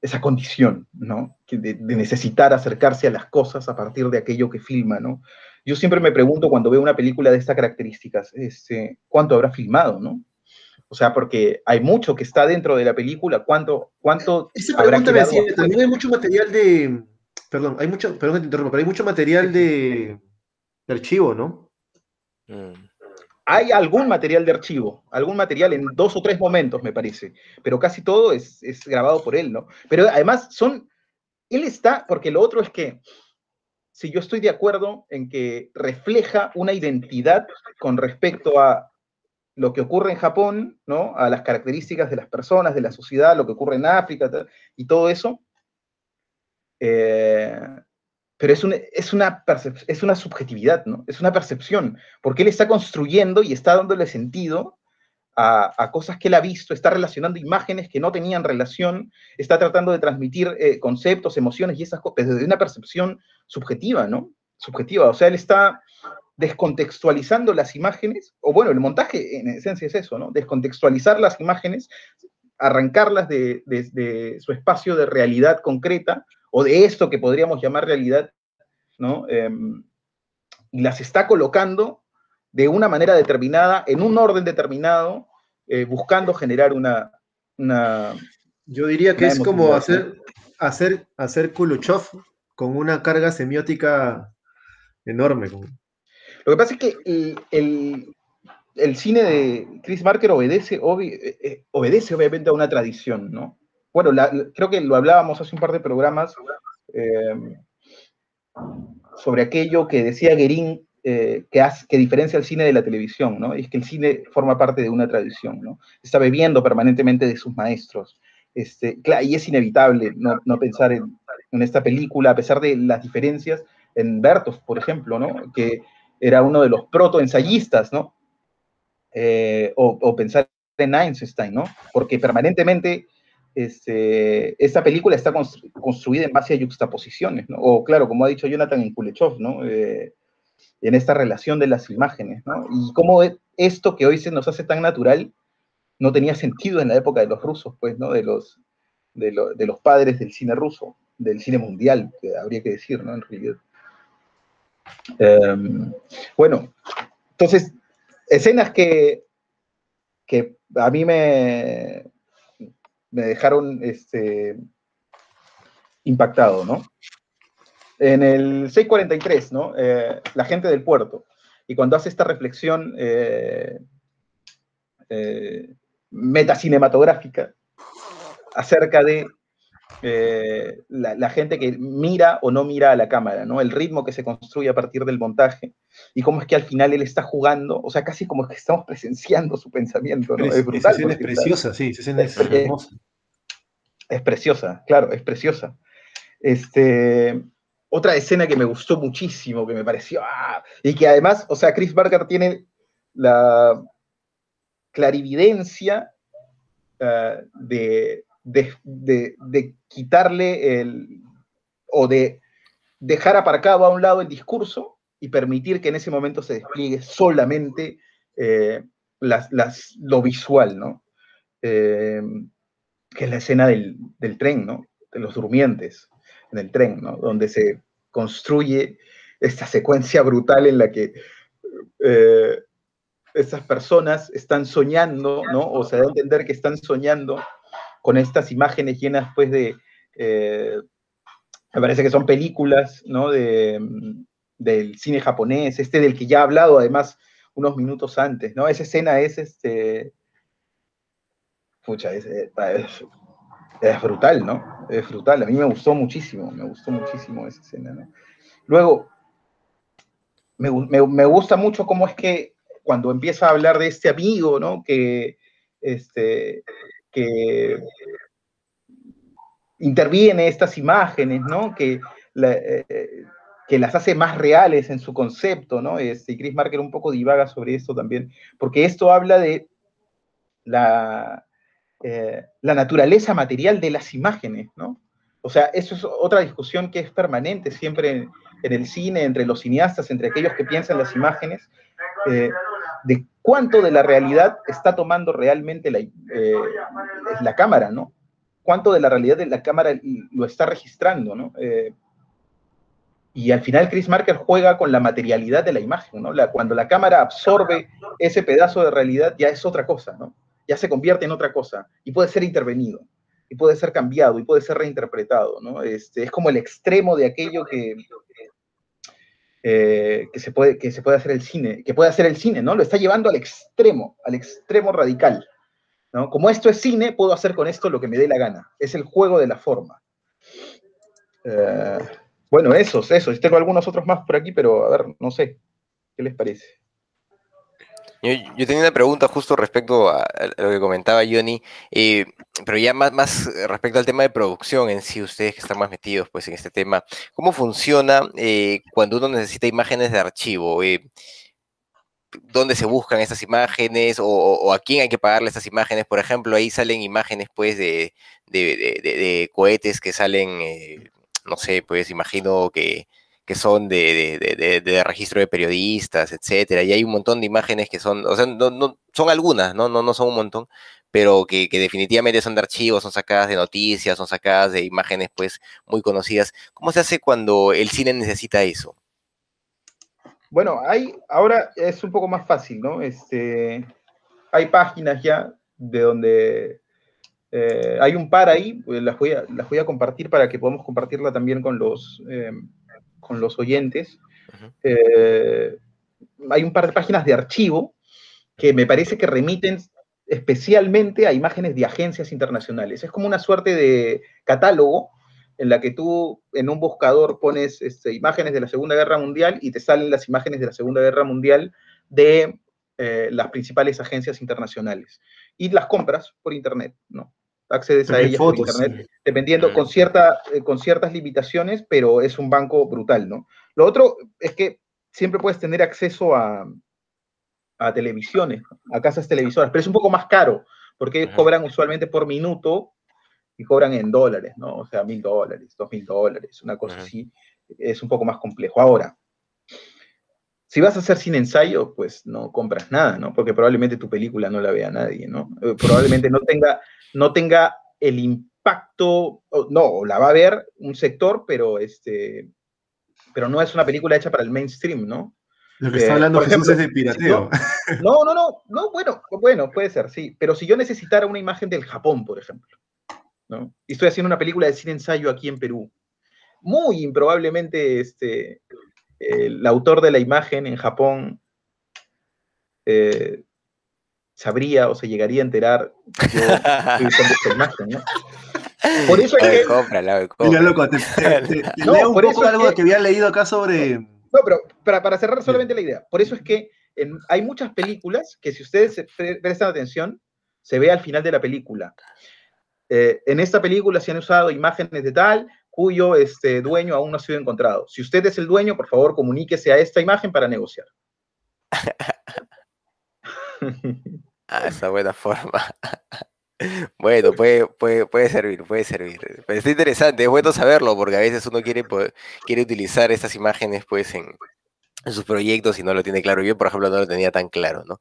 esa condición, ¿no? De, necesitar acercarse a las cosas a partir de aquello que filma, ¿no? Yo siempre me pregunto cuando veo una película de estas características, este, ¿cuánto habrá filmado, ¿no? O sea, porque hay mucho que está dentro de la película. ¿Cuánto, cuánto Esa pregunta me hacía, también hay mucho material de, perdón, hay mucho, perdón que te interrumpa, pero hay mucho material de, archivo, ¿no? Mm. Hay algún material de archivo, algún material en dos o tres momentos, me parece, pero casi todo es, es grabado por él, ¿no? Pero además son, él está, porque lo otro es que, si yo estoy de acuerdo en que refleja una identidad con respecto a lo que ocurre en Japón, ¿no? A las características de las personas, de la sociedad, lo que ocurre en África y todo eso. Eh, pero es, es, una es una subjetividad, ¿no? Es una percepción, porque él está construyendo y está dándole sentido a, cosas que él ha visto, está relacionando imágenes que no tenían relación, está tratando de transmitir eh, conceptos, emociones y esas cosas desde una percepción subjetiva, ¿no? Subjetiva, o sea, él está descontextualizando las imágenes, o bueno, el montaje en esencia es eso, ¿no? Descontextualizar las imágenes, arrancarlas de, su espacio de realidad concreta, o de esto que podríamos llamar realidad, ¿no? Em, y las está colocando de una manera determinada, en un orden determinado, eh, buscando generar una, Yo diría que es como hacer, hacer, hacer Kuluchov con una carga semiótica enorme. Lo que pasa es que el, cine de Chris Marker obedece, eh, eh, obedece obviamente a una tradición, ¿no? Bueno, creo que lo hablábamos hace un par de programas em, sobre aquello que decía Guerin eh, que, que diferencia el cine de la televisión, ¿no? es que el cine forma parte de una tradición, ¿no? Está bebiendo permanentemente de sus maestros. Este, y es inevitable no, pensar en, en, esta película, a pesar de las diferencias, en Bertov, por ejemplo, ¿no? Que era uno de los protoensayistas, ¿no? Eh, o, pensar en Einstein, ¿no? Porque permanentemente este, esta película está construida en base a juxtaposiciones, ¿no? O claro, como ha dicho Jonathan en Kulechov, ¿no? Eh, en esta relación de las imágenes, ¿no? Y cómo esto que hoy se nos hace tan natural no tenía sentido en la época de los rusos, pues, ¿no? De los, padres del cine ruso, del cine mundial, habría que decir, ¿no? En realidad. Em, bueno, entonces, escenas que, que a mí me, me dejaron este, impactado, ¿no? En el 643, ¿no? Eh, la gente del puerto. Y cuando hace esta reflexión eh, eh, metacinematográfica acerca de eh, la, gente que mira o no mira a la cámara, ¿no? El ritmo que se construye a partir del montaje y cómo es que al final él está jugando, o sea, casi como que estamos presenciando su pensamiento, ¿no? Es, brutal. es preciosa, sí, es, hermosa. Es preciosa, claro, es preciosa. Este, otra escena que me gustó muchísimo, que me pareció, ¡ah! y que además, o sea, Chris Barker tiene la clarividencia ah, de, de, quitarle el, o de dejar aparcado a un lado el discurso y permitir que en ese momento se despliegue solamente eh, las, lo visual, ¿no? Eh, que es la escena del, tren, ¿no? De los durmientes en el tren, ¿no? Donde se construye esta secuencia brutal en la que eh, estas personas están soñando, ¿no? O se da a entender que están soñando con estas imágenes llenas, pues, de, eh, me parece que son películas, ¿no? De, del cine japonés, este del que ya he hablado, además, unos minutos antes, ¿no? Esa escena es, este, pucha, es, es, brutal, ¿no? Es brutal, a mí me gustó muchísimo, me gustó muchísimo esa escena, ¿no? Luego, me, me, me gusta mucho cómo es que cuando empieza a hablar de este amigo, ¿no? Que, este, que interviene estas imágenes, ¿no? Que, eh, que las hace más reales en su concepto, ¿no? Este, y Chris Marker un poco divaga sobre esto también, porque esto habla de la, eh, la naturaleza material de las imágenes, ¿no? O sea, eso es otra discusión que es permanente siempre en, el cine, entre los cineastas, entre aquellos que piensan las imágenes, eh, cuánto de la realidad está tomando realmente la, eh, la cámara, ¿no? Cuánto de la realidad de la cámara lo está registrando, ¿no? Eh, y al final Chris Marker juega con la materialidad de la imagen, ¿no? cuando la cámara absorbe ese pedazo de realidad ya es otra cosa, ¿no? Ya se convierte en otra cosa y puede ser intervenido, y puede ser cambiado, y puede ser reinterpretado, ¿no? Este, es como el extremo de aquello que, eh, que, se puede, que se puede hacer el cine, que puede hacer el cine, ¿no? Lo está llevando al extremo, al extremo radical. ¿no? Como esto es cine, puedo hacer con esto lo que me dé la gana. Es el juego de la forma. Eh, bueno, esos, esos. Tengo algunos otros más por aquí, pero a ver, no sé. ¿Qué les parece? Yo, tenía una pregunta justo respecto a, lo que comentaba Johnny, eh, pero ya más, más respecto al tema de producción en sí, ustedes que están más metidos pues en este tema, ¿cómo funciona eh, cuando uno necesita imágenes de archivo? Eh, ¿Dónde se buscan esas imágenes o, a quién hay que pagarle esas imágenes? Por ejemplo, ahí salen imágenes pues de, de cohetes que salen, no sé, pues imagino que que son de, registro de periodistas, etcétera, y hay un montón de imágenes que son, o sea, no, son algunas, ¿no? No, no son un montón, pero que, definitivamente son de archivos, son sacadas de noticias, son sacadas de imágenes, pues, muy conocidas. ¿Cómo se hace cuando el cine necesita eso? Bueno, hay, ahora es un poco más fácil, ¿no? Este, hay páginas ya de donde eh, hay un par ahí, pues, las, voy a, las voy a compartir para que podamos compartirla también con los, eh, con los oyentes. Eh, hay un par de páginas de archivo que me parece que remiten especialmente a imágenes de agencias internacionales. Es como una suerte de catálogo en la que tú en un buscador pones este, imágenes de la Segunda Guerra Mundial y te salen las imágenes de la Segunda Guerra Mundial de eh, las principales agencias internacionales. Y las compras por Internet, ¿no? Accedes a ellas por internet, dependiendo con, cierta, eh, con ciertas limitaciones, pero es un banco brutal, ¿no? Lo otro es que siempre puedes tener acceso a, a televisiones, a casas televisoras, pero es un poco más caro, porque ellos cobran usualmente por minuto y cobran en dólares, ¿no? O sea, mil dólares, dos mil dólares, una cosa así, es un poco más complejo. Ahora, si vas a hacer sin ensayo, pues no compras nada, ¿no? Porque probablemente tu película no la vea nadie, ¿no? Eh, probablemente no tenga, no tenga el impacto, no, la va a ver un sector, pero, este, pero no es una película hecha para el mainstream, ¿no? Lo que está eh, hablando Jesús es de pirateo. [laughs] No, no, no, no, bueno, bueno, puede ser, sí. Pero si yo necesitara una imagen del Japón, por ejemplo, ¿no? Y estoy haciendo una película de cine ensayo aquí en Perú, muy improbablemente este, el autor de la imagen en Japón eh, sabría o se llegaría a enterar que yo [laughs] esta imagen, ¿no? [laughs] Por eso es que... Cómprala, Mira, loco, te, [laughs] leo un poco algo que... había leído acá sobre... No, pero para, cerrar solamente la idea, por eso es que hay muchas películas que si ustedes prestan atención, se ve al final de la película. Eh, en esta película se han usado imágenes de tal, cuyo este, dueño aún no ha sido encontrado. Si usted es el dueño, por favor, comuníquese a esta imagen para negociar. [laughs] Ah, esa buena forma. [laughs] Bueno, puede, puede, puede servir, puede servir. Pero está interesante, es bueno saberlo, porque a veces uno quiere, quiere utilizar estas imágenes pues en, sus proyectos y no lo tiene claro. Yo, por ejemplo, no lo tenía tan claro, ¿no?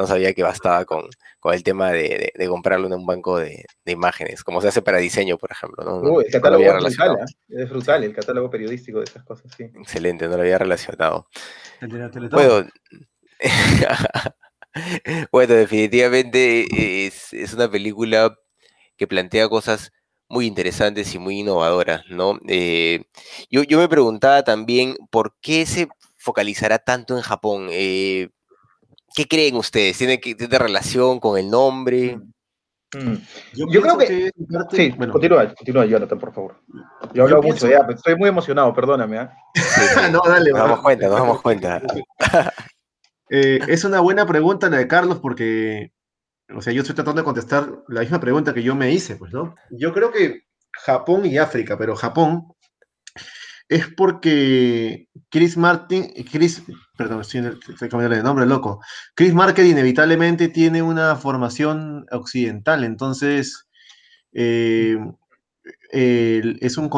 No sabía que bastaba con, con el tema de, de, comprarlo en un banco de, de, imágenes, como se hace para diseño, por ejemplo. ¿no? el catálogo es brutal, ¿eh? es brutal, el catálogo periodístico de esas cosas, sí. Excelente, no lo había relacionado. Bueno, [laughs] bueno, definitivamente es, es, una película que plantea cosas muy interesantes y muy innovadoras, ¿no? Eh, yo, yo, me preguntaba también por qué se focalizará tanto en Japón. Eh, ¿Qué creen ustedes? ¿Tiene, que, ¿Tiene relación con el nombre? Mm. Yo, creo que... sí, bueno. continúa, continúa, Jonathan, por favor. Yo hablo mucho, ya, estoy muy emocionado, perdóname. ¿eh? [laughs] no, dale. Nos damos cuenta, nos damos [laughs] cuenta. [laughs] Eh, es una buena pregunta la de Carlos porque, o sea, yo estoy tratando de contestar la misma pregunta que yo me hice, pues, ¿no? Yo creo que Japón y África, pero Japón es porque Chris Martin, Chris, perdón, estoy, estoy cambiando de nombre, loco. Chris Marker inevitablemente tiene una formación occidental, entonces eh, es, un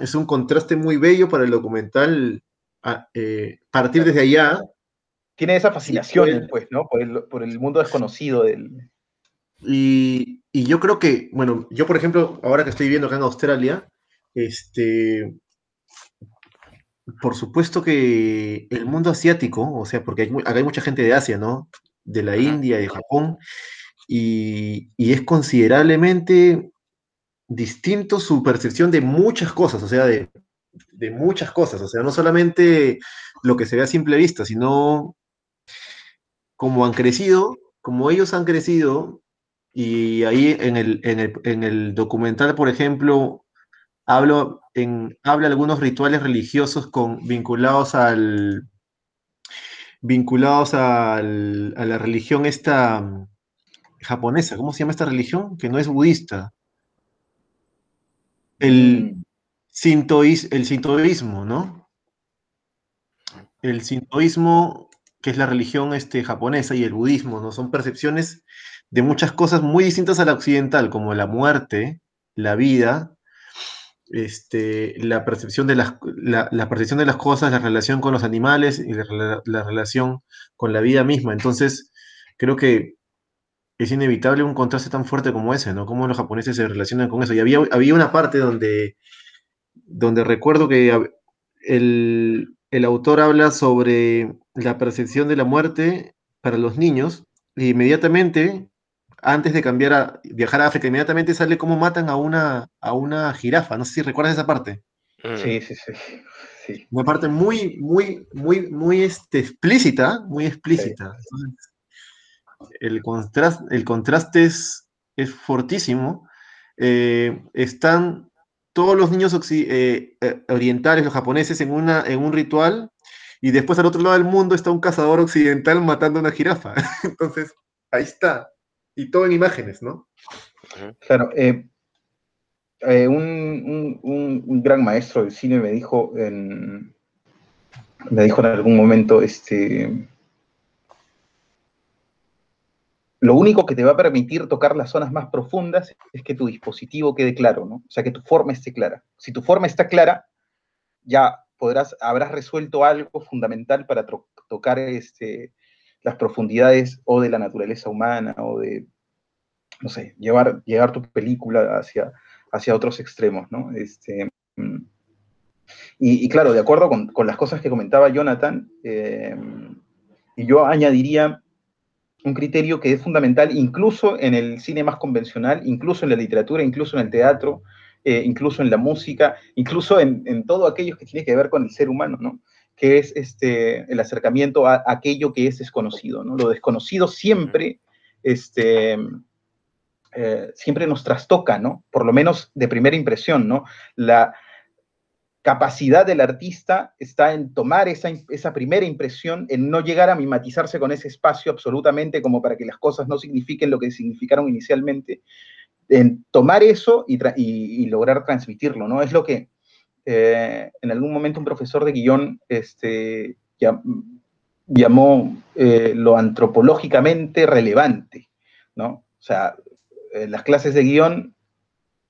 es un contraste muy bello para el documental eh, partir desde allá. Tiene esa fascinación, pues, ¿no? Por el, por el mundo desconocido del... Y, y yo creo que, bueno, yo por ejemplo, ahora que estoy viviendo acá en Australia, este, por supuesto que el mundo asiático, o sea, porque hay, acá hay mucha gente de Asia, ¿no? De la India, de Japón, y, es considerablemente distinto su percepción de muchas cosas, o sea, de, muchas cosas, o sea, no solamente lo que se ve a simple vista, sino como han crecido, como ellos han crecido, y ahí en el, en el, en el documental, por ejemplo, hablo en, habla algunos rituales religiosos con, vinculados al vinculados al, a la religión esta mm, japonesa. ¿Cómo se llama esta religión? Que no es budista. El, mm. el sintoísmo, ¿no? El sintoísmo, que es la religión este, japonesa, y el budismo, ¿no? Son percepciones de muchas cosas muy distintas a la occidental, como la muerte, la vida, este, la, percepción de las, la, percepción de las cosas, la relación con los animales y la, relación con la vida misma. Entonces, creo que es inevitable un contraste tan fuerte como ese, ¿no? Cómo los japoneses se relacionan con eso. Y había, había una parte donde, donde recuerdo que el, el autor habla sobre la percepción de la muerte para los niños, e inmediatamente antes de cambiar a viajar a África, inmediatamente sale cómo matan a una, a una jirafa. No sé si recuerdas esa parte. Mm. Sí, sí, sí. Una parte muy, muy, muy, muy este, explícita, muy explícita. el, contraste, el contraste es, es fortísimo. Eh, están todos los niños eh, eh, orientales, los japoneses, en, una, en un ritual, y después al otro lado del mundo está un cazador occidental matando a una jirafa. [laughs] Entonces, ahí está y todo en imágenes, ¿no? Claro, eh, eh, un, gran maestro del cine me dijo en, me dijo en algún momento, este, lo único que te va a permitir tocar las zonas más profundas es que tu dispositivo quede claro, ¿no? O sea, que tu forma esté clara. Si tu forma está clara, ya podrás, habrás resuelto algo fundamental para tocar este, las profundidades o de la naturaleza humana o de, no sé, llevar, llevar tu película hacia, hacia otros extremos, ¿no? Este, y, claro, de acuerdo con, las cosas que comentaba Jonathan, eh, y yo añadiría un criterio que es fundamental incluso en el cine más convencional, incluso en la literatura, incluso en el teatro, eh, incluso en la música, incluso en, en, todo aquello que tiene que ver con el ser humano, ¿no? Que es este, el acercamiento a, aquello que es desconocido. ¿no? Lo desconocido siempre, este, eh, siempre nos trastoca, ¿no? por lo menos de primera impresión. ¿no? La capacidad del artista está en tomar esa, esa primera impresión, en no llegar a mimetizarse con ese espacio absolutamente como para que las cosas no signifiquen lo que significaron inicialmente, en tomar eso y, y lograr transmitirlo, ¿no? Es lo que, eh, en algún momento un profesor de guion este, llamó eh, lo antropológicamente relevante, ¿no? O sea, en las clases de guion,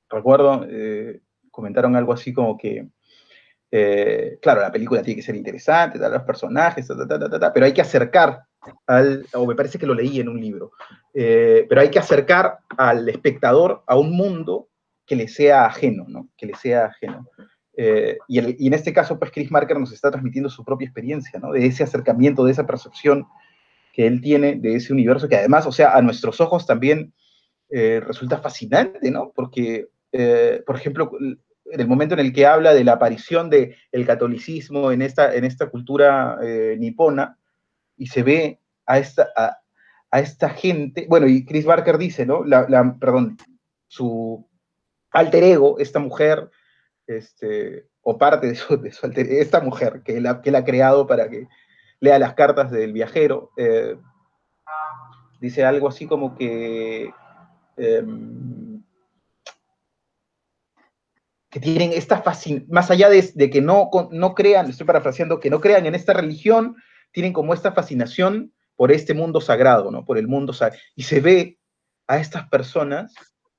recuerdo, eh, comentaron algo así como que eh, claro, la película tiene que ser interesante, los personajes, pero hay que acercar al, o me parece que lo leí en un libro, eh, pero hay que acercar al espectador a un mundo que le sea ajeno, ¿no? Que le sea ajeno. Eh, y, en este caso, pues Chris Marker nos está transmitiendo su propia experiencia. De ese acercamiento, de esa percepción que él tiene de ese universo, que además, o sea, a nuestros ojos también resulta fascinante, ¿no? Porque, por ejemplo, en el momento en el que habla de la aparición del el catolicismo en esta, en esta cultura eh, nipona, y se ve a esta, a, esta gente, bueno, y Chris Barker dice, ¿no? La, perdón, su alter ego, esta mujer, este, o parte de su, de esta mujer que él, que ha creado para que lea las cartas del viajero, eh, dice algo así como que... Em, que tienen esta fascinación, más allá de, que no, no crean, estoy parafraseando, que no crean en esta religión, tienen como esta fascinación por este mundo sagrado, ¿no? Por el mundo sagrado. Y se ve a estas personas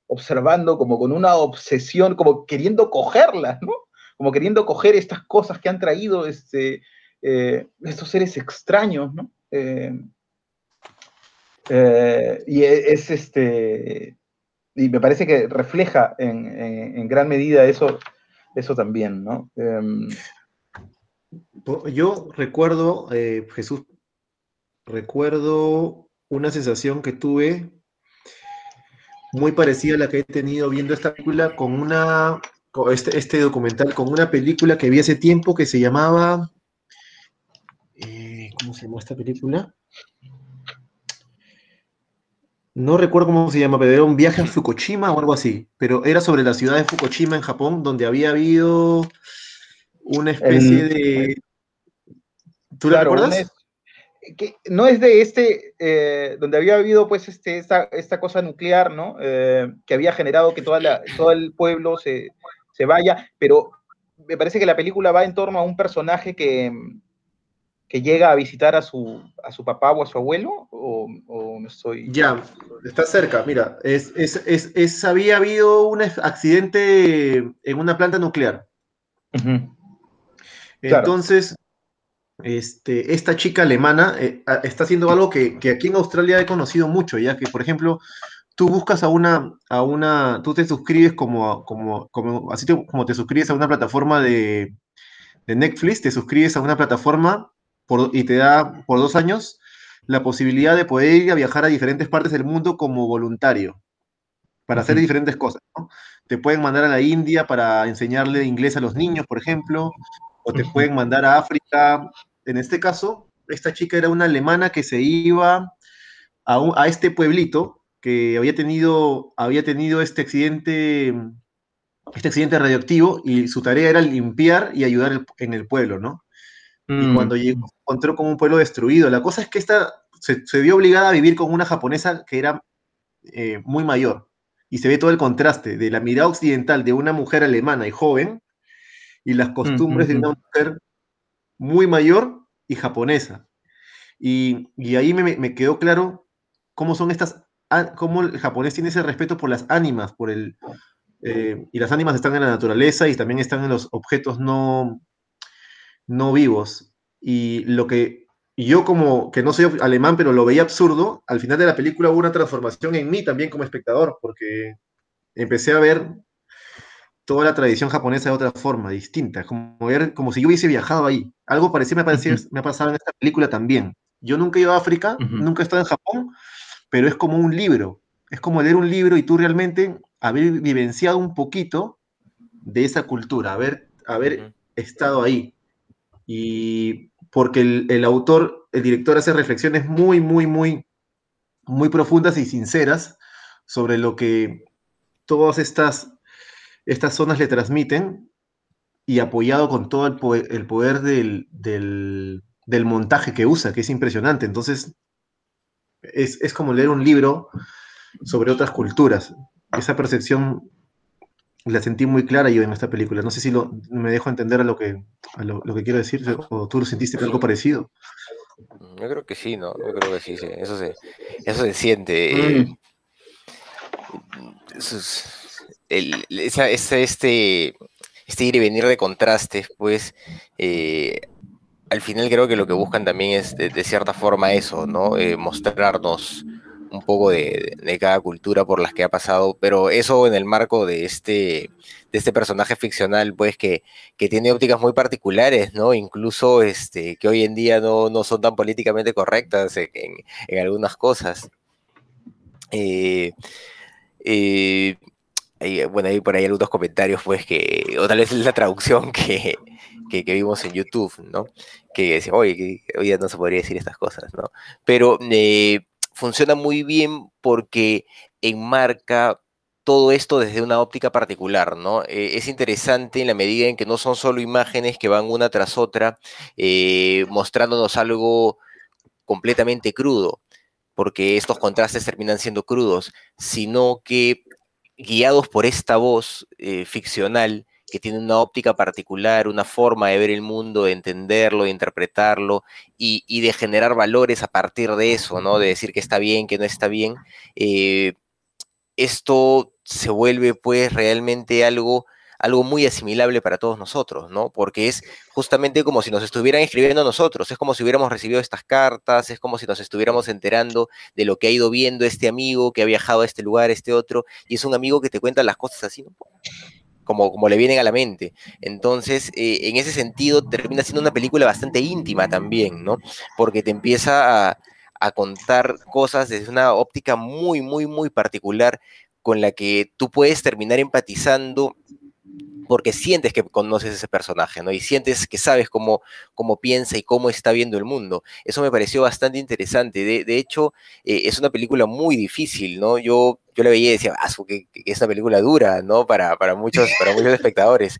observando como con una obsesión, como queriendo cogerlas, ¿no? Como queriendo coger estas cosas que han traído este, eh, estos seres extraños, ¿no? Eh, eh, y e, es este, y me parece que refleja en, gran medida eso, eso también, ¿no? Em, yo recuerdo, Jesús, recuerdo una sensación que tuve muy parecida a la que he tenido viendo esta película con una, este, este, documental, con una película que vi hace tiempo que se llamaba, eh, ¿cómo se llama esta película? No recuerdo cómo se llama, pero era un viaje a Fukushima o algo así. Pero era sobre la ciudad de Fukushima en Japón, donde había habido una especie de. ¿Tú la recuerdas? Que no es de este, eh, donde había habido pues este, esta, cosa nuclear, ¿no? Eh, que había generado que toda la, todo el pueblo se, se, vaya, pero me parece que la película va en torno a un personaje que, que llega a visitar a su, a su papá o a su abuelo? ¿O, no estoy.? Ya, está cerca. Mira, es, es, había habido un accidente en una planta nuclear. Entonces, este, esta chica alemana eh, está haciendo algo que, aquí en Australia he conocido mucho, ya que, por ejemplo, tú buscas a una, a una, tú te suscribes como, como, como así como te suscribes a una plataforma de, de Netflix, te suscribes a una plataforma y te da por dos años la posibilidad de poder ir a viajar a diferentes partes del mundo como voluntario para hacer diferentes cosas. Te pueden mandar a la India para enseñarle inglés a los niños, por ejemplo, o te pueden mandar a África. En este caso, esta chica era una alemana que se iba a, a este pueblito que había tenido, había tenido este accidente este accidente radioactivo y su tarea era limpiar y ayudar en el pueblo, ¿no? Y mm. cuando llegó, encontró como un pueblo destruido. La cosa es que esta se, vio obligada a vivir con una japonesa que era eh, muy mayor. Y se ve todo el contraste de la mirada occidental de una mujer alemana y joven y las costumbres de una mujer muy mayor y japonesa. Y, ahí me, quedó claro cómo son estas, cómo el japonés tiene ese respeto por las ánimas, por el, eh, y las ánimas están en la naturaleza y también están en los objetos no, no vivos. Y lo que yo como que no soy alemán, pero lo veía absurdo, al final de la película hubo una transformación en mí también como espectador, porque empecé a ver toda la tradición japonesa de otra forma, distinta, como, ver, como si yo hubiese viajado ahí. Algo parecido me, me ha pasado en esta película también. Yo nunca he ido a África, nunca he estado en Japón, pero es como un libro, es como leer un libro y tú realmente haber vivenciado un poquito de esa cultura, haber, haber estado ahí. Y porque el, autor, el director hace reflexiones muy, muy, muy, muy profundas y sinceras sobre lo que todas estas, estas zonas le transmiten y apoyado con todo el poder, del, del, montaje que usa, que es impresionante. Entonces, es, es, como leer un libro sobre otras culturas. Esa percepción la sentí muy clara yo en esta película. No sé si lo, me dejo entender a lo que, a lo, que quiero decir, o tú lo sentiste algo parecido. Yo creo que sí, ¿no? Yo creo que sí, sí. Eso, se, eso se siente. Mm. Eh, esa, este, este ir y venir de contrastes, pues eh, al final creo que lo que buscan también es de, cierta forma eso, ¿no? Eh, mostrarnos un poco de, cada cultura por las que ha pasado, pero eso en el marco de este, de este personaje ficcional, pues que, que tiene ópticas muy particulares, ¿no? Incluso este, que hoy en día no, no son tan políticamente correctas en, algunas cosas. Eh, bueno, hay por ahí algunos comentarios, pues que, o tal vez es la traducción [laughs] que, que, vimos en YouTube, ¿no? Que decía, oye, hoy ya no se podría decir estas cosas, ¿no? Pero eh, funciona muy bien porque enmarca todo esto desde una óptica particular, ¿no? Eh, es interesante en la medida en que no son solo imágenes que van una tras otra, eh, mostrándonos algo completamente crudo, porque estos contrastes terminan siendo crudos, sino que guiados por esta voz ficcional, que tiene una óptica particular, una forma de ver el mundo, de entenderlo, de interpretarlo y, de generar valores a partir de eso, ¿no? De decir que está bien, que no está bien. Eh, esto se vuelve pues realmente algo algo muy asimilable para todos nosotros, ¿no? Porque es justamente como si nos estuvieran escribiendo nosotros, es como si hubiéramos recibido estas cartas, es como si nos estuviéramos enterando de lo que ha ido viendo este amigo que ha viajado a este lugar, este otro, y es un amigo que te cuenta las cosas así, ¿no? como, como le vienen a la mente. Entonces, eh, en ese sentido, termina siendo una película bastante íntima también, ¿no? Porque te empieza a, a contar cosas desde una óptica muy, muy, muy particular con la que tú puedes terminar empatizando porque sientes que conoces ese personaje, ¿no? Y sientes que sabes cómo, cómo piensa y cómo está viendo el mundo. Eso me pareció bastante interesante. De, hecho, eh, es una película muy difícil, ¿no? Yo, yo la veía y decía, ah, que, es una película dura, ¿no? Para, para, muchos, para muchos espectadores.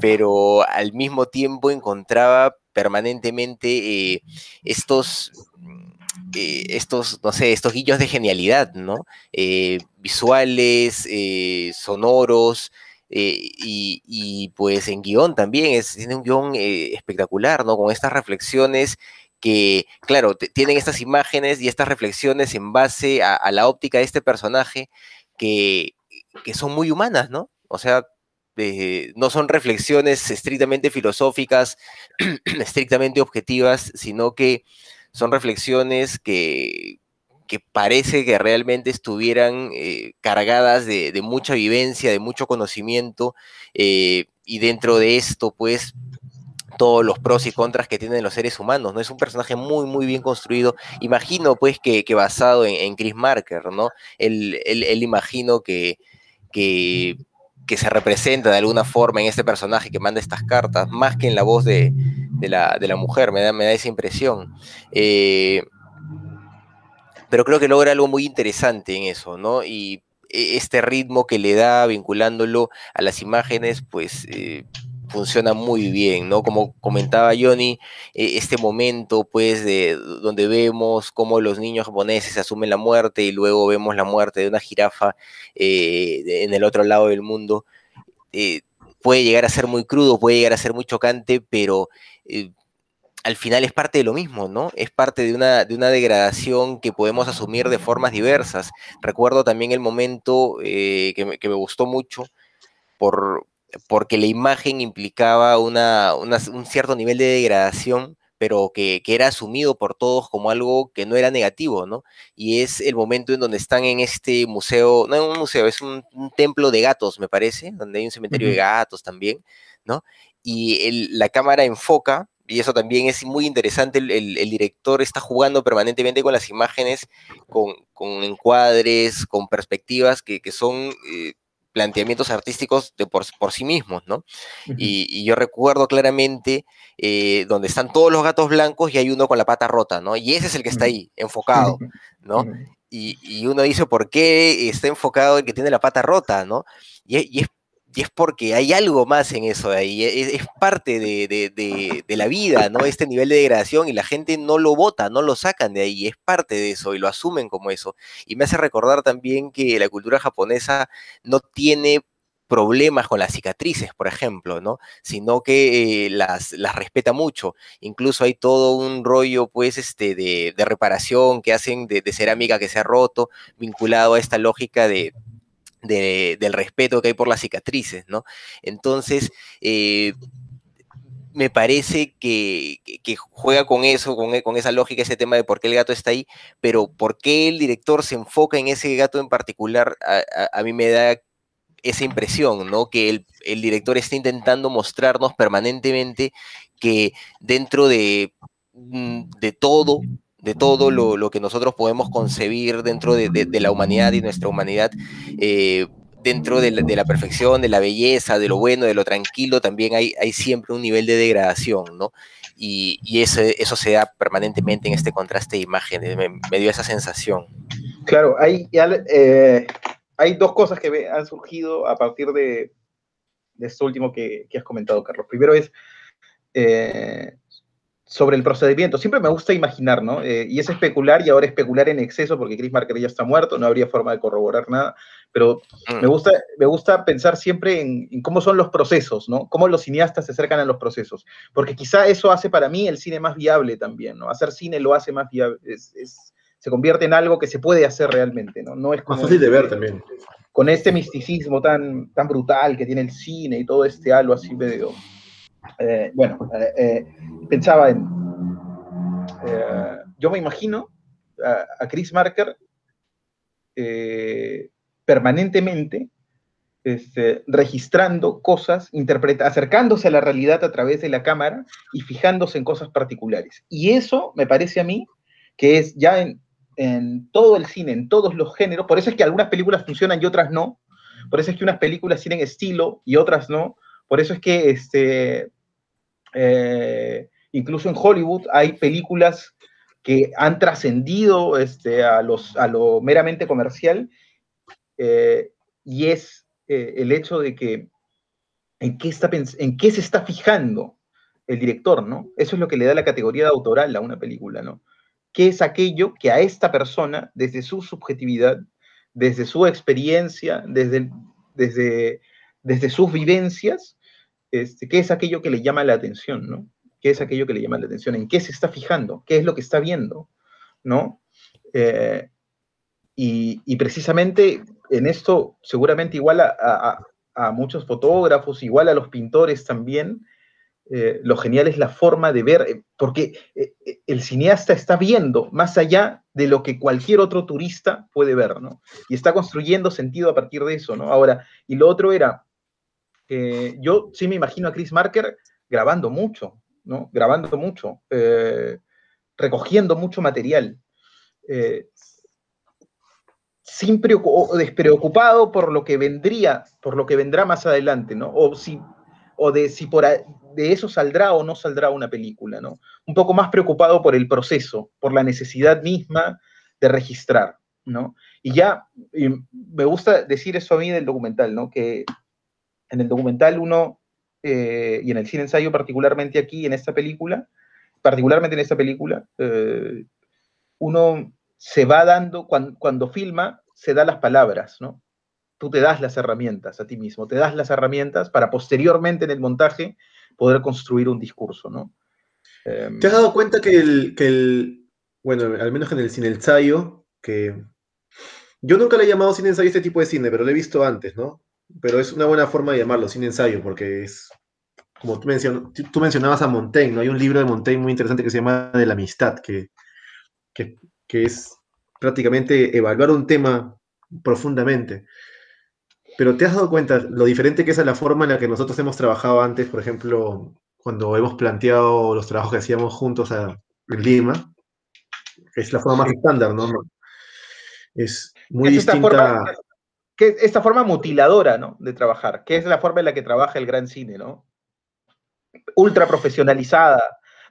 Pero al mismo tiempo encontraba permanentemente eh, estos eh, estos, no sé, estos guiños de genialidad, ¿no? visuales, sonoros, eh, y, pues en guion también, es, tiene un guion eh, espectacular, ¿no? Con estas reflexiones que, claro, tienen estas imágenes y estas reflexiones en base a, la óptica de este personaje que, que, son muy humanas, ¿no? O sea, eh, no son reflexiones estrictamente filosóficas, [clears throat] estrictamente objetivas, sino que son reflexiones que, que parece que realmente estuvieran eh, cargadas de, mucha vivencia, de mucho conocimiento, eh, y dentro de esto, pues, todos los pros y contras que tienen los seres humanos, ¿no? Es un personaje muy, muy bien construido. Imagino, pues, que, basado en, Chris Marker, ¿no? Él, imagino que, que, se representa de alguna forma en este personaje que manda estas cartas, más que en la voz de, la, mujer, me da, me da esa impresión. Eh, pero creo que logra algo muy interesante en eso, ¿no? Y e, este ritmo que le da vinculándolo a las imágenes, pues eh, funciona muy bien, ¿no? Como comentaba Johnny, e, este momento, pues, de donde vemos cómo los niños japoneses asumen la muerte y luego vemos la muerte de una jirafa eh, en el otro lado del mundo, eh, puede llegar a ser muy crudo, puede llegar a ser muy chocante, pero al final es parte de lo mismo, ¿no? Es parte de una, de una degradación que podemos asumir de formas diversas. Recuerdo también el momento eh, que, me, gustó mucho por, porque la imagen implicaba una, un cierto nivel de degradación, pero que, era asumido por todos como algo que no era negativo, ¿no? Y es el momento en donde están en este museo, no es un museo, es un, templo de gatos, me parece, donde hay un cementerio de gatos también, ¿no? Y la cámara enfoca y eso también es muy interesante, el, director está jugando permanentemente con las imágenes, con, encuadres, con perspectivas que, son eh, planteamientos artísticos de por, sí mismos, ¿no? y, yo recuerdo claramente eh, donde están todos los gatos blancos y hay uno con la pata rota, ¿no? Y ese es el que está ahí, enfocado, [laughs] ¿no? Y, y, uno dice, ¿por qué está enfocado en que tiene la pata rota, ¿no? Y, y es y es porque hay algo más en eso de ahí, e, es, parte de, la vida, ¿no? Este nivel de degradación y la gente no lo vota, no lo sacan de ahí, es parte de eso y lo asumen como eso. Y me hace recordar también que la cultura japonesa no tiene problemas con las cicatrices, por ejemplo, ¿no? Sino que eh, las, las, respeta mucho. Incluso hay todo un rollo, pues, este, de, reparación que hacen de cerámica que se ha roto, vinculado a esta lógica de del respeto que hay por las cicatrices, ¿no? Entonces, eh, me parece que, juega con eso, con, con, esa lógica, ese tema de por qué el gato está ahí, pero por qué el director se enfoca en ese gato en particular, a, mí me da esa impresión, ¿no? Que el, director está intentando mostrarnos permanentemente que dentro de, mm, de todo, de todo lo, que nosotros podemos concebir dentro de, la humanidad y nuestra humanidad, eh, dentro de la, perfección, de la belleza, de lo bueno, de lo tranquilo, también hay, hay siempre un nivel de degradación, ¿no? Y, eso, eso se da permanentemente en este contraste de imágenes, me, dio esa sensación. Claro, hay, eh, hay dos cosas que han surgido a partir de, esto último que, has comentado, Carlos. Primero es, eh, sobre el procedimiento. Siempre me gusta imaginar, ¿no? Eh, y es especular y ahora especular en exceso porque Chris Marker ya está muerto, no habría forma de corroborar nada, pero mm. me, gusta, me gusta pensar siempre en, cómo son los procesos, ¿no? Cómo los cineastas se acercan a los procesos, porque quizá eso hace para mí el cine más viable también, ¿no? Hacer cine lo hace más viable, se convierte en algo que se puede hacer realmente, ¿no? No es más fácil de ver también. Con este misticismo tan, tan brutal que tiene el cine y todo este halo así medio eh, bueno, eh, eh, pensaba en, yo me imagino a, Chris Marker permanentemente este, registrando cosas, acercándose a la realidad a través de la cámara y fijándose en cosas particulares. Y eso me parece a mí que es ya en, en, todo el cine, en todos los géneros, por eso es que algunas películas funcionan y otras no, por eso es que unas películas tienen estilo y otras no, por eso es que este, eh, incluso en Hollywood hay películas que han trascendido este, a, lo meramente comercial eh, y es eh, el hecho de que en qué, en qué se está fijando el director, ¿no? Eso es lo que le da la categoría de autoral a una película, ¿no? ¿Qué es aquello que a esta persona, desde su subjetividad, desde su experiencia, desde, desde, desde sus vivencias, este, qué es aquello que le llama la atención, ¿no? ¿Qué es aquello que le llama la atención? ¿En qué se está fijando? ¿Qué es lo que está viendo? ¿No? Eh, y, precisamente en esto, seguramente igual a, muchos fotógrafos, igual a los pintores también, eh, lo genial es la forma de ver, eh, porque el cineasta está viendo más allá de lo que cualquier otro turista puede ver, ¿no? Y está construyendo sentido a partir de eso, ¿no? Ahora, y lo otro era, yo sí me imagino a Chris Marker grabando mucho, ¿no? Grabando mucho, eh, recogiendo mucho material, eh, sin despreocupado por lo que vendría, por lo que vendrá más adelante, ¿no? O, si, o de si por de eso saldrá o no saldrá una película, ¿no? Un poco más preocupado por el proceso, por la necesidad misma de registrar, ¿no? Y ya, me gusta decir eso a mí del documental, ¿no? Que en el documental uno, eh, y en el cine ensayo particularmente aquí, en esta película, particularmente en esta película, eh, uno se va dando, cuando, filma, se da las palabras, ¿no? Tú te das las herramientas a ti mismo, te das las herramientas para posteriormente en el montaje poder construir un discurso, ¿no? Em, ¿Te has dado cuenta que el, que el, bueno, al menos en el cine ensayo, que yo nunca le he llamado cine ensayo este tipo de cine, pero lo he visto antes, ¿no? Pero es una buena forma de llamarlo, sin ensayo, porque es, como tú, tú mencionabas a Montaigne, ¿no? Hay un libro de Montaigne muy interesante que se llama De la amistad, que, que, es prácticamente evaluar un tema profundamente. Pero te has dado cuenta lo diferente que es a la forma en la que nosotros hemos trabajado antes, por ejemplo, cuando hemos planteado los trabajos que hacíamos juntos a, en Lima, es la forma más estándar, ¿no? Es muy distinta que esta forma mutiladora, ¿no? De trabajar, que es la forma en la que trabaja el gran cine, ¿no? Ultra profesionalizada,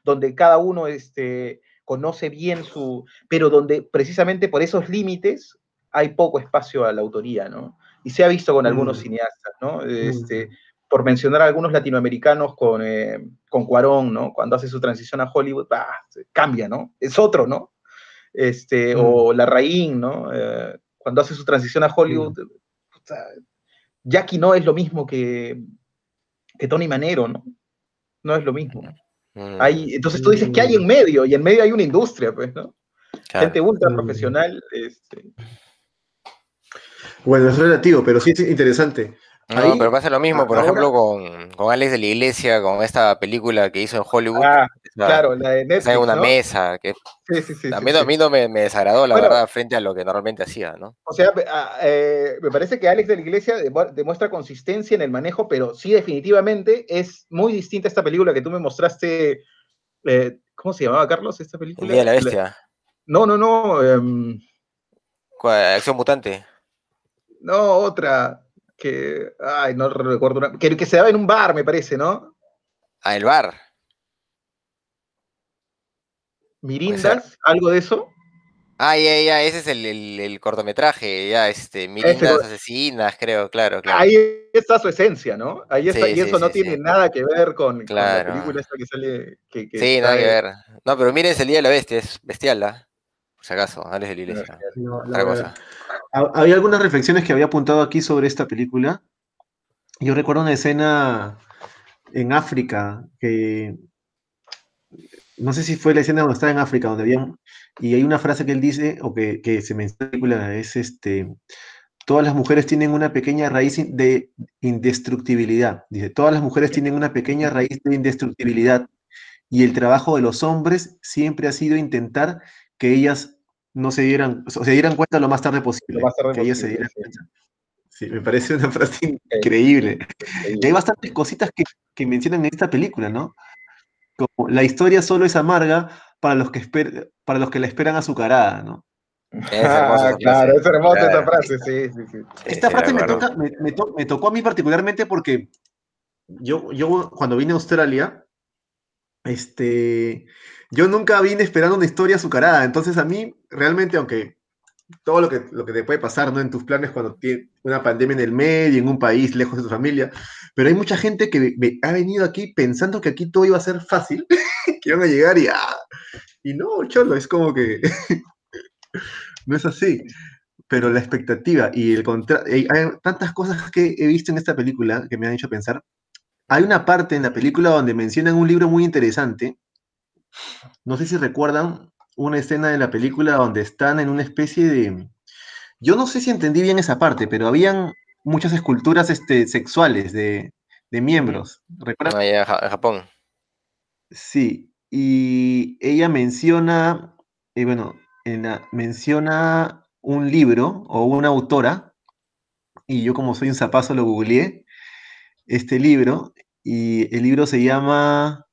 donde cada uno este, conoce bien su, pero donde precisamente por esos límites hay poco espacio a la autoría, ¿no? Y se ha visto con algunos mm. cineastas, ¿no? Mm. Este, por mencionar a algunos latinoamericanos con, eh, con Cuarón, ¿no? Cuando hace su transición a Hollywood, cambia, ¿no? Es otro, ¿no? Este, O mm. La Raín, ¿no? Eh, cuando hace su transición a Hollywood, Jackie no es lo mismo que, que Tony Manero, ¿no? No es lo mismo. Mm. Hay, entonces tú dices que hay en medio, y en medio hay una industria, pues, ¿no? Gente ultra profesional. Este... Bueno, es relativo, pero sí es interesante. No, Ahí- pero pasa lo mismo, por ahora- ejemplo, con, con Alex de la Iglesia, con esta película que hizo en Hollywood. Ah, claro, la de Netflix, una ¿no? mesa, que Sí, sí, sí. a sí, mí, sí. a mí no me, me desagradó, la Bueno. verdad, frente a lo que normalmente hacía, ¿no? O sea, ah, eh, me parece que Alex de la Iglesia demu- demuestra consistencia en el manejo, pero sí definitivamente es muy distinta a esta película que tú me mostraste. eh, ¿Cómo se llamaba, Carlos, esta El película? Día de la Bestia. No, no, no. em, ¿Cuál? Acción Mutante. no, otra. Que. Ay, no recuerdo. una- que, que se daba en un bar, me parece, ¿no? Ah, el bar. Mirindas, algo de eso. Ah, ya, ya, ese es el, el- el cortometraje, ya, este, Mirindas Asesinas, creo, claro, claro. Ahí está su esencia, ¿no? Ahí está, Sí, y sí, eso no sí, tiene nada que ver con, con Claro. la película esta que sale. Que, que Sí, nada que ver. No, pero miren, el Día de la Bestia, es bestial, ¿ah? Por si acaso, Alex de la Iglesia. No, cosa. Había algunas reflexiones que había apuntado aquí sobre esta película. Yo recuerdo una escena en África que no sé si fue la escena donde estaba en África, donde había y hay una frase que él dice o que, que se menciona es este todas las mujeres tienen una pequeña raíz de indestructibilidad. Dice, todas las mujeres tienen una pequeña raíz de indestructibilidad y el trabajo de los hombres siempre ha sido intentar que ellas no se dieran, o se dieran cuenta lo más tarde posible. Lo más tarde que ellas se posible, dieran sí. cuenta. Sí, me parece una [laughs] frase increíble. Y hay bastantes cositas que, que mencionan en esta película, ¿no? Como la historia solo es amarga para los que, esper- para los que la esperan azucarada, ¿no? [laughs] Es hermosa Ah, esa claro, frase. es hermosa Claro. frase, sí, sí, sí. Esta sí, frase me, acuerdo. toca, me, me to- me tocó a mí particularmente porque yo, yo cuando vine a Australia, este, yo nunca vine esperando una historia azucarada. Entonces a mí, realmente, aunque todo lo que, lo que te puede pasar ¿no? en tus planes cuando tienes una pandemia en el medio, en un país lejos de tu familia, pero hay mucha gente que ve- ha venido aquí pensando que aquí todo iba a ser fácil, [laughs] que iban a llegar y, ah, y no, cholo, es como que [laughs] no es así pero la expectativa y el contra hay, hay tantas cosas que he visto en esta película que me han hecho pensar. Hay una parte en la película donde mencionan un libro muy interesante. No sé si recuerdan una escena de la película donde están en una especie de... Yo no sé si entendí bien esa parte, pero habían muchas esculturas este, sexuales de, de miembros. ¿Recuerdan? Ah, ya, Ja- en Japón. Sí, y ella menciona, eh, bueno, en la- menciona un libro o una autora, y yo como soy un zapazo lo googleé, este libro, y el libro se llama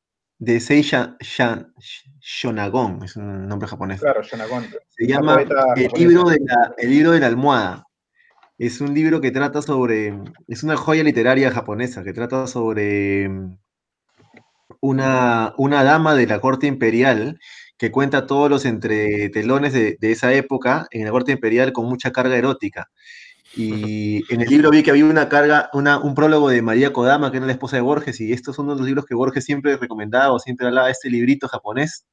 Seiya Shan- Shonagon, es un nombre japonés. Claro, Shonagon. Se llama poeta el libro, de la, el libro de la almohada. Es un libro que trata sobre, es una joya literaria japonesa que trata sobre mm, una, una dama de la corte imperial que cuenta todos los entretelones de, de esa época en la corte imperial con mucha carga erótica. Y [laughs] en el libro vi que había una carga, una, un prólogo de María Kodama, que era la esposa de Borges, y estos son uno de los libros que Borges siempre recomendaba o siempre hablaba de este librito japonés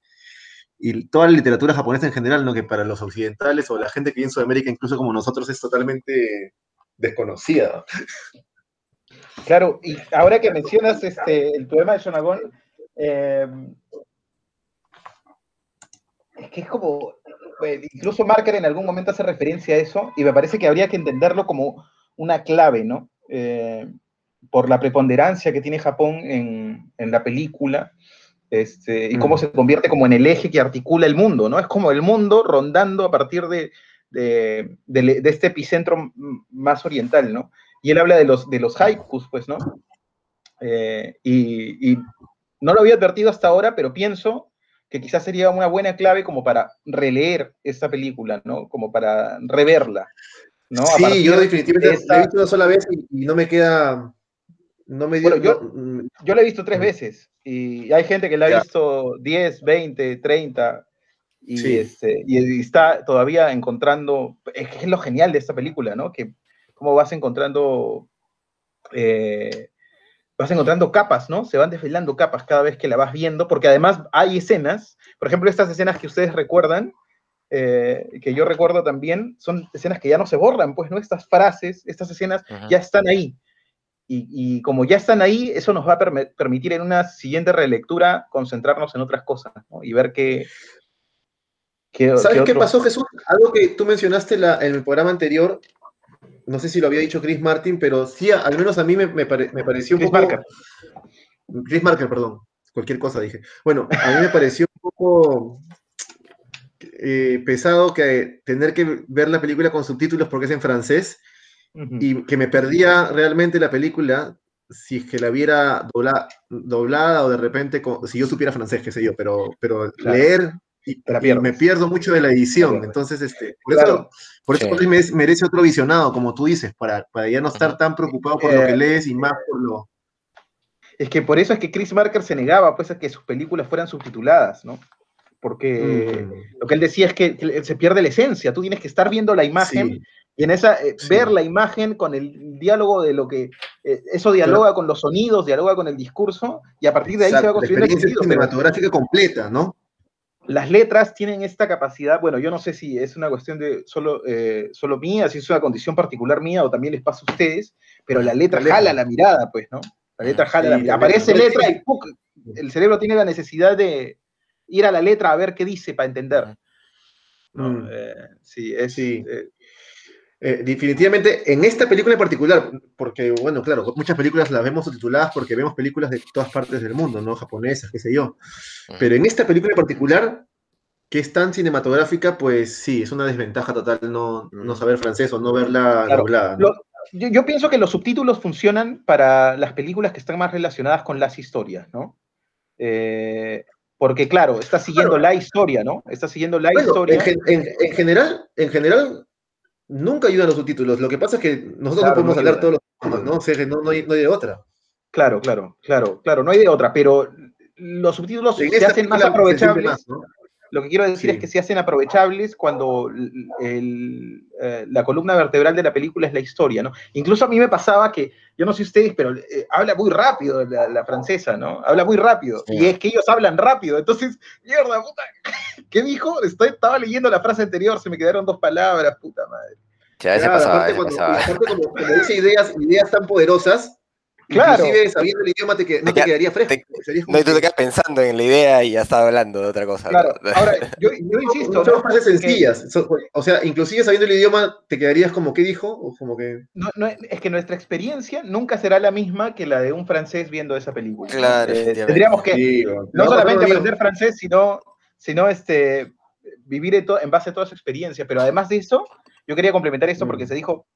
y toda la literatura japonesa en general, ¿no? que para los occidentales o la gente que vive en Sudamérica, incluso como nosotros, es totalmente desconocida. Claro, y ahora que mencionas este, el poema de Shonagon, eh, es que es como, incluso Marker en algún momento hace referencia a eso, y me parece que habría que entenderlo como una clave, ¿no? Eh, por la preponderancia que tiene Japón en, en la película, este, y cómo Mm. se convierte como en el eje que articula el mundo, ¿no? Es como el mundo rondando a partir de, de, de- de este epicentro más oriental, ¿no? Y él habla de los, de los haikus, pues, ¿no? Eh, y, y no lo había advertido hasta ahora, pero pienso que quizás sería una buena clave como para releer esta película, ¿no? Como para reverla, ¿no? Sí, yo definitivamente de esta- la he visto una sola vez y, y no me queda, no me dio, Bueno, yo- mm, Yo la he visto tres veces y hay gente que la ha visto 10, 20, 30 y, Sí. este, y está todavía encontrando, es que es lo genial de esta película, ¿no? Que cómo vas encontrando, eh, vas encontrando capas, ¿no? Se van desvelando capas cada vez que la vas viendo, porque además hay escenas, por ejemplo, estas escenas que ustedes recuerdan, eh, que yo recuerdo también, son escenas que ya no se borran, pues, ¿no? Estas frases, estas escenas Ujú. ya están ahí. Y, y como ya están ahí, eso nos va a permitir en una siguiente relectura concentrarnos en otras cosas ¿no? y ver qué. qué ¿Sabes qué otros- pasó, Jesús? Algo que tú mencionaste la- en el programa anterior, no sé si lo había dicho Chris Martin, pero sí, al menos a mí me, pareció un Chris poco... Marker. Chris Marker, perdón. Cualquier cosa dije. Bueno, a mí me pareció un poco eh, pesado que tener que ver la película con subtítulos porque es en francés y que me perdía realmente la película si es que la viera doblada o de repente, si yo supiera francés, qué sé yo, pero, pero leer y, me pierdo mucho de la edición. Entonces, este, por eso, por eso merece otro visionado, como tú dices, para, para ya no estar tan preocupado por lo que eh, lees y más por lo... Es que por eso es que Chris Marker se negaba pues, a que sus películas fueran subtituladas, ¿no? Porque mm. lo que él decía es que se pierde la esencia, tú tienes que estar viendo la imagen y en esa, eh, ver la imagen con el diálogo de lo que, eh, eso dialoga con los sonidos, dialoga con el discurso, y a partir de ahí se va construyendo la el sentido. cinematográfica completa, ¿no? Las letras tienen esta capacidad, bueno, yo no sé si es una cuestión de solo, eh, solo mía, si es una condición particular mía o también les pasa a ustedes, pero la letra, jala la mirada, pues, ¿no? La letra jala la mirada. Aparece letra y el cerebro tiene la necesidad de ir a la letra a ver qué dice para entender. Mm. sí, es, sí. Eh, definitivamente, en esta película en particular, porque, bueno, claro, muchas películas las vemos subtituladas porque vemos películas de todas partes del mundo, ¿no? Japonesas, qué sé yo. Pero en esta película en particular, que es tan cinematográfica, pues sí, es una desventaja total no, no saber francés o no verla doblada. yo, pienso que los subtítulos funcionan para las películas que están más relacionadas con las historias, ¿no? Eh, porque, claro, está siguiendo la historia, ¿no? Está siguiendo la historia. En, en, general, en general, nunca ayudan los subtítulos. Lo que pasa es que nosotros no podemos hablar todos los idiomas, ¿no? O sea, no, no, hay, no, hay, de otra. Claro, claro, claro, claro, no hay de otra, pero los subtítulos se hacen más aprovechables. Lo que quiero decir es que se hacen aprovechables cuando eh, la columna vertebral de la película es la historia, ¿no? Incluso a mí me pasaba que, yo no sé ustedes, pero eh, habla muy rápido la, francesa, ¿no? Habla muy rápido. Y es que ellos hablan rápido. Entonces, mierda, puta, [laughs] ¿qué dijo? estaba leyendo la frase anterior, se me quedaron dos palabras, puta madre. Ya, ese pasaba, cuando, Como, dice ideas, ideas tan poderosas, Claro. Inclusive sabiendo el idioma te no te, quedaría fresco. no, y tú te quedas pensando en la idea y ya estás hablando de otra cosa. Claro, ahora, yo, [laughs] yo insisto. Son frases sencillas. o sea, inclusive sabiendo el idioma, ¿te quedarías como qué dijo? O como que... No, no, es que nuestra experiencia nunca será la misma que la de un francés viendo esa película. Claro. Eh, tendríamos que no, solamente aprender francés, sino, sino este, vivir en, en, base a toda su experiencia. Pero además de eso, yo quería complementar esto porque mm. se dijo,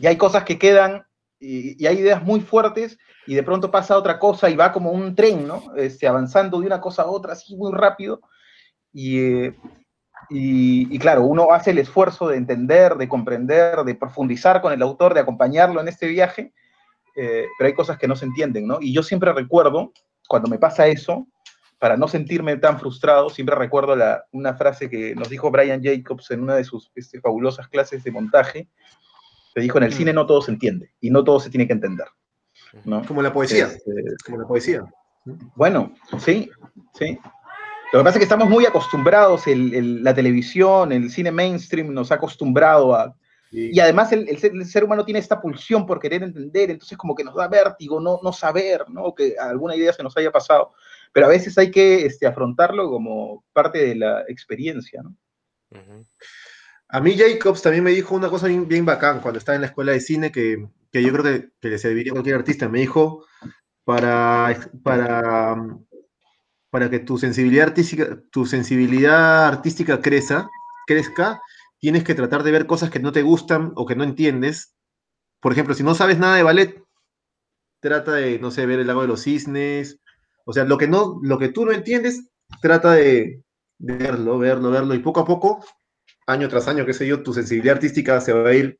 y hay cosas que quedan y, hay ideas muy fuertes y de pronto pasa otra cosa y va como un tren, ¿no? Este, avanzando de una cosa a otra así muy rápido. Y, y, claro, uno hace el esfuerzo de entender, de comprender, de profundizar con el autor, de acompañarlo en este viaje, eh, pero hay cosas que no se entienden, ¿no? Y yo siempre recuerdo, cuando me pasa eso, para no sentirme tan frustrado, siempre recuerdo una frase que nos dijo Brian Jacobs en una de sus este, fabulosas clases de montaje, dijo, en el cine mm. no todo se entiende y no todo se tiene que entender. ¿no? Como la poesía. Este, como la poesía. Bueno, sí, sí. Lo que pasa es que estamos muy acostumbrados, la televisión, el cine mainstream nos ha acostumbrado a... Y además el, ser, humano tiene esta pulsión por querer entender, entonces como que nos da vértigo no, no saber, ¿no? que alguna idea se nos haya pasado, pero a veces hay que este, afrontarlo como parte de la experiencia. ¿no? A mí Jacobs también me dijo una cosa bien, bacán cuando estaba en la escuela de cine que, yo creo que, que, le serviría a cualquier artista. Me dijo, para, para, para que tu sensibilidad artística, tu sensibilidad artística crezca, crezca, tienes que tratar de ver cosas que no te gustan o que no entiendes. Por ejemplo, si no sabes nada de ballet, trata de, no sé, ver el lago de los cisnes. O sea, lo que, no, lo que tú no entiendes, trata de verlo, verlo, verlo. Y poco a poco año tras año, qué sé yo, tu sensibilidad artística se va a ir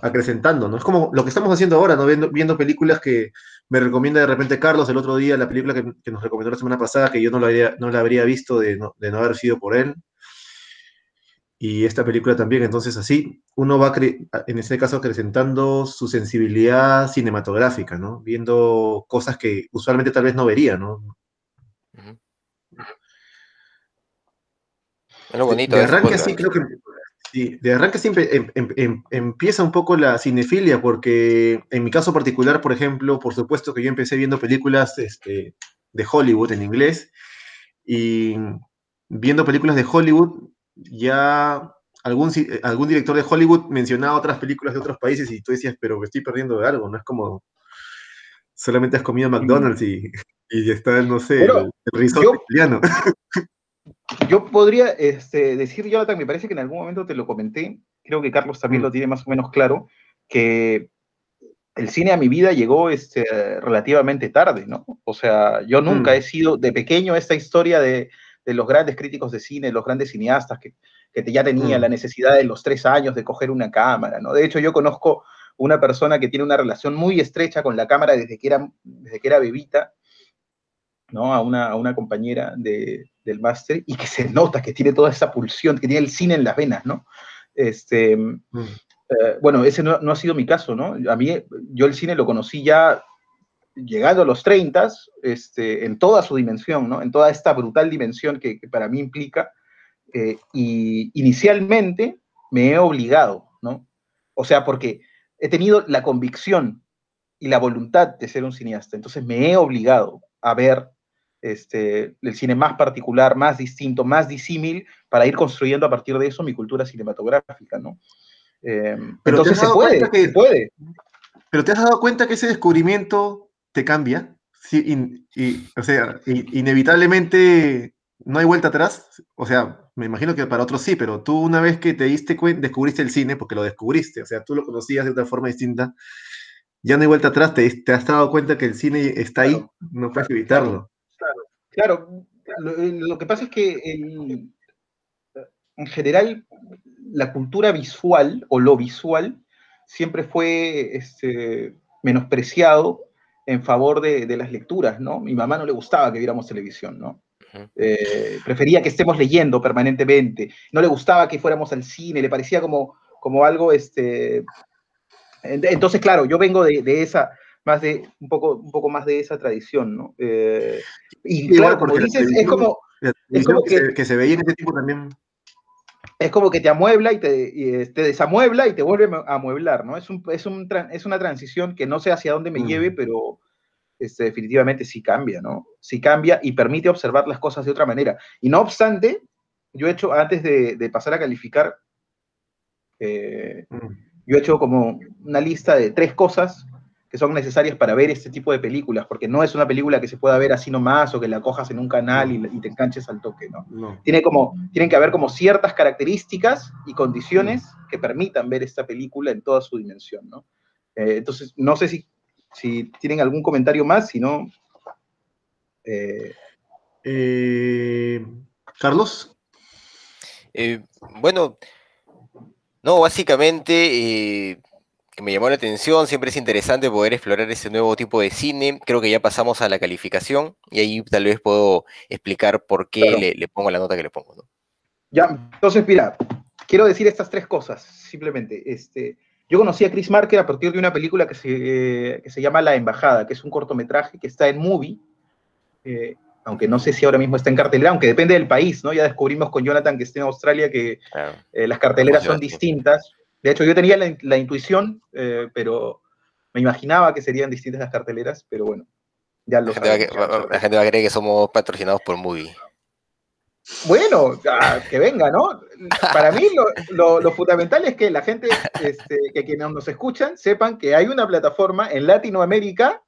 acrecentando, ¿no? Es como lo que estamos haciendo ahora, ¿no? Viendo, viendo películas que me recomienda de repente Carlos el otro día, la película que, nos recomendó la semana pasada, que yo no la, habría, no la habría visto de no, haber sido por él. Y esta película también, entonces así, uno va, en este caso, acrecentando su sensibilidad cinematográfica, ¿no? Viendo cosas que usualmente tal vez no vería, ¿no? Bonito. De arranque así creo que de arranque siempre em, em, em, empieza un poco la cinefilia, porque en mi caso particular, por ejemplo, por supuesto que yo empecé viendo películas este, de Hollywood en inglés, y viendo películas de Hollywood, ya algún, algún director de Hollywood mencionaba otras películas de otros países y tú decías, pero me estoy perdiendo de algo, no es como solamente has comido McDonald's y, y está, no sé, el, risotto italiano. [laughs] Yo podría este, decir, Jonathan, me parece que en algún momento te lo comenté, creo que Carlos también mm. lo tiene más o menos claro, que el cine a mi vida llegó este, relativamente tarde, ¿no? O sea, yo nunca mm. he sido de pequeño esta historia de, de, los grandes críticos de cine, los grandes cineastas que, que ya tenían mm. la necesidad de los tres años de coger una cámara, ¿no? De hecho, yo conozco una persona que tiene una relación muy estrecha con la cámara desde que era, desde que era bebita, ¿no? A una, a una compañera de, del máster y que se nota que tiene toda esa pulsión, que tiene el cine en las venas, ¿no? Este, mm. Eh, bueno, ese no, ha sido mi caso, ¿no? A mí, yo el cine lo conocí ya llegando a los 30, este, en toda su dimensión, ¿no? En toda esta brutal dimensión que, para mí implica. Eh, y inicialmente me he obligado, ¿no? O sea, porque he tenido la convicción y la voluntad de ser un cineasta, entonces me he obligado a ver este, el cine más particular, más distinto, más disímil, para ir construyendo a partir de eso mi cultura cinematográfica, ¿no? Eh, pero entonces se puede, que, puede. Pero te has dado cuenta que ese descubrimiento te cambia. Sí, y, o sea, inevitablemente no hay vuelta atrás. O sea, me imagino que para otros sí, pero tú una vez que te diste cuenta, descubriste el cine, porque lo descubriste, o sea, tú lo conocías de otra forma distinta, ya no hay vuelta atrás, te, te has dado cuenta que el cine está ahí, no puedes evitarlo. Claro, claro. Lo, que pasa es que en general la cultura visual o lo visual siempre fue este, menospreciado en favor de, las lecturas, ¿no? Mi mamá no le gustaba que viéramos televisión, ¿no? Eh, prefería que estemos leyendo permanentemente, no le gustaba que fuéramos al cine, le parecía como, como algo, este... Entonces, claro, yo vengo de, esa, más de, un poco, un poco más de esa tradición, ¿no? Eh, y claro, como dices, es como... Es como que, que, se veía en ese tipo también es como que te amuebla y te, te, desamuebla y te vuelve a amueblar, ¿no? Es, un, es, un, es una transición que no sé hacia dónde me mm. lleve, pero este, definitivamente sí cambia, ¿no? Sí cambia y permite observar las cosas de otra manera. Y no obstante, yo he hecho, antes de, pasar a calificar, eh, mm. yo he hecho como una lista de tres cosas que son necesarias para ver este tipo de películas, porque no es una película que se pueda ver así nomás o que la cojas en un canal y, te enganches al toque, ¿no? Tiene como, tienen que haber como ciertas características y condiciones que permitan ver esta película en toda su dimensión, ¿no? Eh, entonces, no sé si, si tienen algún comentario más, si no... Eh, eh, Carlos. bueno, no, básicamente que me llamó la atención, siempre es interesante poder explorar ese nuevo tipo de cine. Creo que ya pasamos a la calificación y ahí tal vez puedo explicar por qué le, pongo la nota que le pongo. Ya, entonces mira, quiero decir estas tres cosas, simplemente. Este, yo conocí a Chris Marker a partir de una película que se, se llama La Embajada, que es un cortometraje que está en Movie, eh, aunque no sé si ahora mismo está en cartelera, aunque depende del país, ¿no? Ya descubrimos con Jonathan que está en Australia que eh, las carteleras son distintas. De hecho, yo tenía la, intuición, eh, pero me imaginaba que serían distintas las carteleras, pero bueno, ya lo la gente, va, la gente va a creer que somos patrocinados por Movie. Bueno, que venga, ¿no? Para mí lo, fundamental es que la gente, este, que quienes nos escuchan, sepan que hay una plataforma en Latinoamérica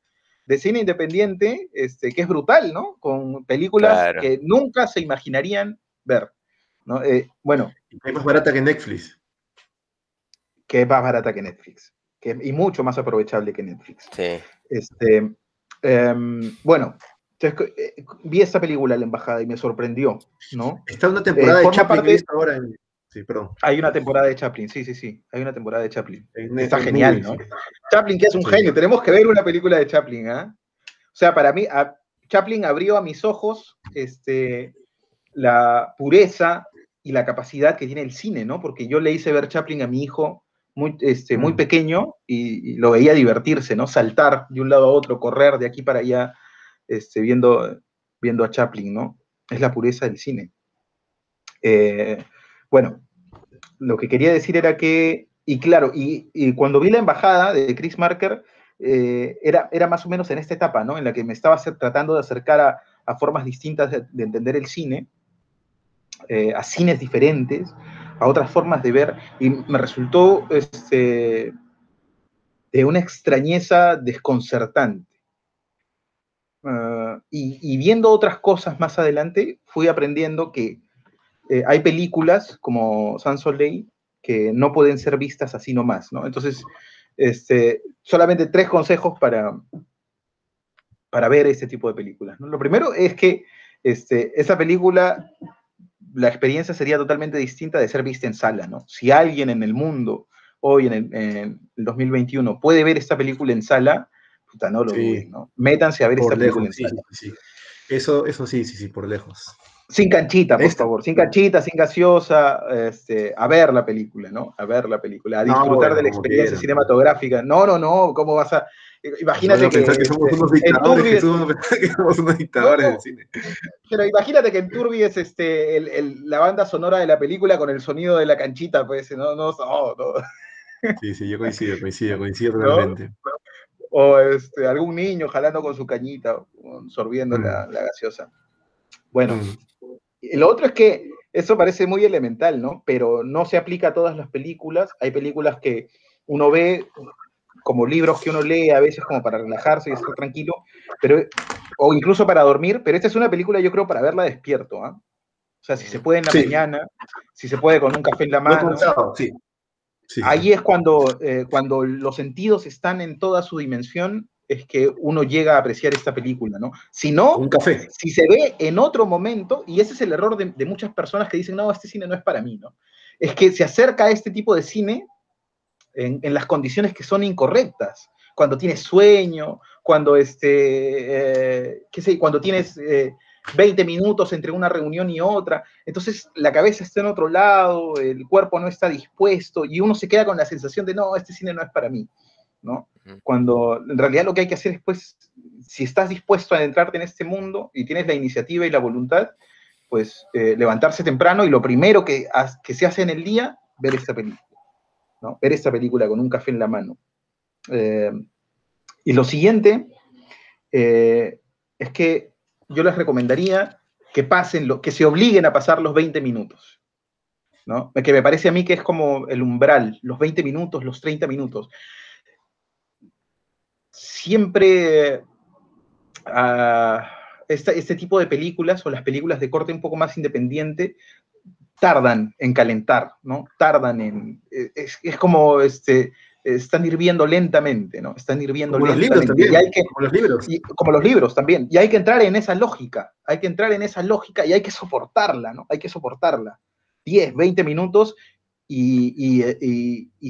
de cine independiente este, que es brutal, ¿no? Con películas que nunca se imaginarían ver. ¿no? Eh, bueno. Es más barata que Netflix que es más barata que Netflix que, y mucho más aprovechable que Netflix. Sí. Este, em, bueno, eh, vi esta película, La Embajada, y me sorprendió, ¿no? Está una temporada eh, de Chaplin ahora Sí, perdón. Hay una temporada de Chaplin, sí, sí, sí. Hay una temporada de Chaplin. Está genial, ¿no? Chaplin, que es un genio. Tenemos que ver una película de Chaplin, ¿ah? O sea, para mí, Chaplin abrió a mis ojos este, la pureza y la capacidad que tiene el cine, ¿no? Porque yo le hice ver Chaplin a mi hijo muy, este, muy mm. pequeño y, lo veía divertirse, ¿no? Saltar de un lado a otro, correr de aquí para allá, este, viendo, viendo a Chaplin, ¿no? Es la pureza del cine. Eh, bueno, lo que quería decir era que, y claro, y, cuando vi la embajada de Chris Marker, eh, era, era más o menos en esta etapa, ¿no? En la que me estaba tratando de acercar a, formas distintas de, entender el cine, eh, a cines diferentes, a otras formas de ver y me resultó este, de una extrañeza desconcertante. Ah, y, viendo otras cosas más adelante, fui aprendiendo que eh, hay películas como Sans Soleil que no pueden ser vistas así nomás, ¿no? Entonces, este, solamente tres consejos para, para ver este tipo de películas. Lo primero es que este, esa película, la experiencia sería totalmente distinta de ser vista en sala, ¿no? Si alguien en el mundo, hoy en el, 2021, puede ver esta película en sala, puta, no lo ¿no? Métanse a ver esta película en sala. Eso, eso sí, sí, sí, por lejos. Sin canchita, por favor, sin canchita, sin gaseosa, este, a ver la película, ¿no? A ver la película, a disfrutar de la experiencia cinematográfica. No, no, no, ¿cómo vas a...? Imagínate que, [laughs] que, somos unos dictadores, que, somos, unos dictadores del cine. Pero imagínate que en Turbi es este, el, la banda sonora de la película con el sonido de la canchita, pues, no, no, no. Sí, sí, yo coincido, coincido, coincido totalmente. O este, algún niño jalando con su cañita, sorbiendo la, mm. la, gaseosa. Bueno, mm. Lo otro es que eso parece muy elemental, ¿no? Pero no se aplica a todas las películas. Hay películas que uno ve como libros que uno lee a veces como para relajarse y estar tranquilo, pero, o incluso para dormir, pero esta es una película yo creo para verla despierto, ¿ah? O sea, si se puede en la mañana, si se puede con un café en la mano. Sí. Ahí es cuando, eh, cuando los sentidos están en toda su dimensión es que uno llega a apreciar esta película, ¿no? Si no, un café. si se ve en otro momento, y ese es el error de, muchas personas que dicen, no, este cine no es para mí, ¿no? Es que se acerca a este tipo de cine en, las condiciones que son incorrectas, cuando tienes sueño, cuando, este, eh, qué sé, cuando tienes 20 eh, minutos entre una reunión y otra, entonces la cabeza está en otro lado, el cuerpo no está dispuesto, y uno se queda con la sensación de, no, este cine no es para mí. ¿no? Cuando en realidad lo que hay que hacer es, pues, si estás dispuesto a entrarte en este mundo y tienes la iniciativa y la voluntad, pues eh, levantarse temprano y lo primero que, que, se hace en el día, ver esta película, ¿no? Ver esta película con un café en la mano. Eh, y lo siguiente eh, es que yo les recomendaría que pasen, lo, que se obliguen a pasar los 20 minutos. ¿no? Que me parece a mí que es como el umbral, los 20 minutos, los 30 minutos siempre ah, este, tipo de películas o las películas de corte un poco más independiente tardan en calentar, ¿no? Tardan en... Eh, es, como este, están hirviendo lentamente, ¿no? Están hirviendo como lentamente. Los libros también, como los libros. como los libros también. Y hay que entrar en esa lógica, hay que entrar en esa lógica y hay que soportarla, ¿no? Hay que soportarla. 10, 20 minutos y,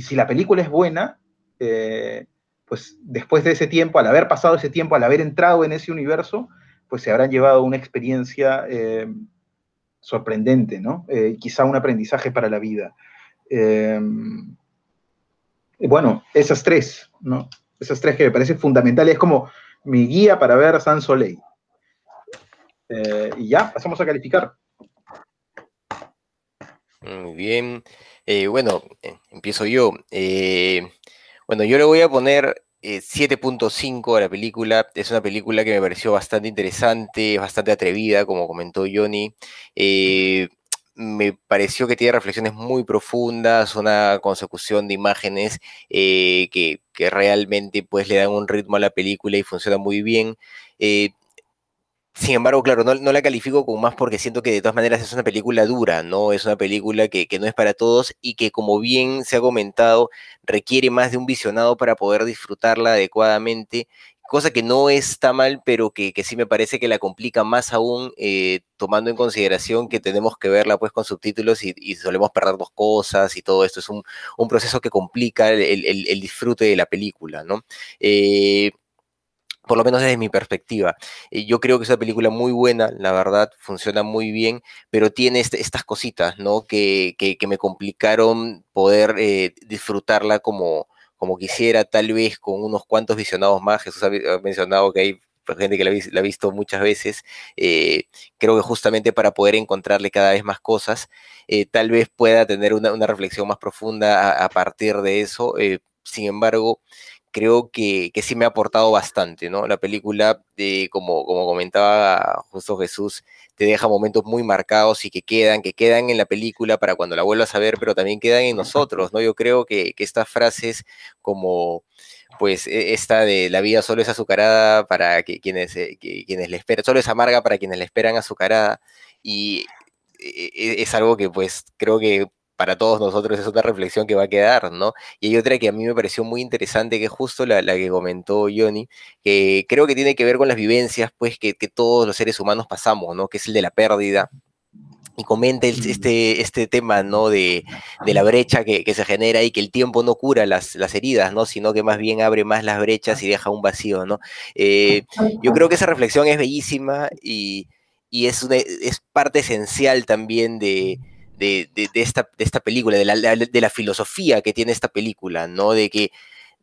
si la película es buena, eh, pues después de ese tiempo, al haber pasado ese tiempo, al haber entrado en ese universo, pues se habrán llevado una experiencia eh, sorprendente, ¿no? Eh, quizá un aprendizaje para la vida. Eh, bueno, esas tres, ¿no? Esas tres que me parecen fundamentales, es como mi guía para ver San Soleil. y ya, pasamos a calificar. Muy bien. bueno, empiezo yo. Bueno, yo le voy a poner 7.5 eh, a la película. Es una película que me pareció bastante interesante, bastante atrevida, como comentó Johnny. Eh, me pareció que tiene reflexiones muy profundas, una consecución de imágenes eh, que, realmente pues, le dan un ritmo a la película y funciona muy bien. Sin embargo, claro, no, la califico como más porque siento que de todas maneras es una película dura, ¿no? Es una película que, no es para todos y que, como bien se ha comentado, requiere más de un visionado para poder disfrutarla adecuadamente, cosa que no está mal, pero que, sí me parece que la complica más aún, eh, tomando en consideración que tenemos que verla pues con subtítulos y, solemos perder dos cosas y todo esto. Es un, proceso que complica el, disfrute de la película, ¿no? Eh, por lo menos desde mi perspectiva. Eh, yo creo que es una película muy buena, la verdad, funciona muy bien, pero tiene este, estas cositas, ¿no? Que, me complicaron poder eh, disfrutarla como, como quisiera, tal vez con unos cuantos visionados más. Jesús ha, mencionado que hay gente que la, ha visto muchas veces. Eh, creo que justamente para poder encontrarle cada vez más cosas, tal vez pueda tener una, reflexión más profunda a, a partir de eso. sin embargo, creo que, que, sí me ha aportado bastante, ¿no? La película, de, como, como comentaba justo Jesús, te deja momentos muy marcados y que quedan, que quedan en la película para cuando la vuelvas a ver, pero también quedan en nosotros, ¿no? Yo creo que, estas frases como pues e, esta de la vida solo es azucarada para que quienes, eh, quienes le esperan, solo es amarga para quienes le esperan azucarada y e, e, es algo que pues creo que para todos nosotros es otra reflexión que va a quedar, ¿no? Y hay otra que a mí me pareció muy interesante, que es justo la, que comentó Johnny, que creo que tiene que ver con las vivencias, pues, que, que, todos los seres humanos pasamos, ¿no? Que es el de la pérdida, y comenta mm. este, este tema, ¿no? De, de la brecha que, que, se genera y que el tiempo no cura las, las, heridas, ¿no? Sino que más bien abre más las brechas y deja un vacío, ¿no? Eh, yo creo que esa reflexión es bellísima y, y es, una, es parte esencial también de, de, de, esta, de esta película, de la, de la filosofía que tiene esta película, ¿no? De que,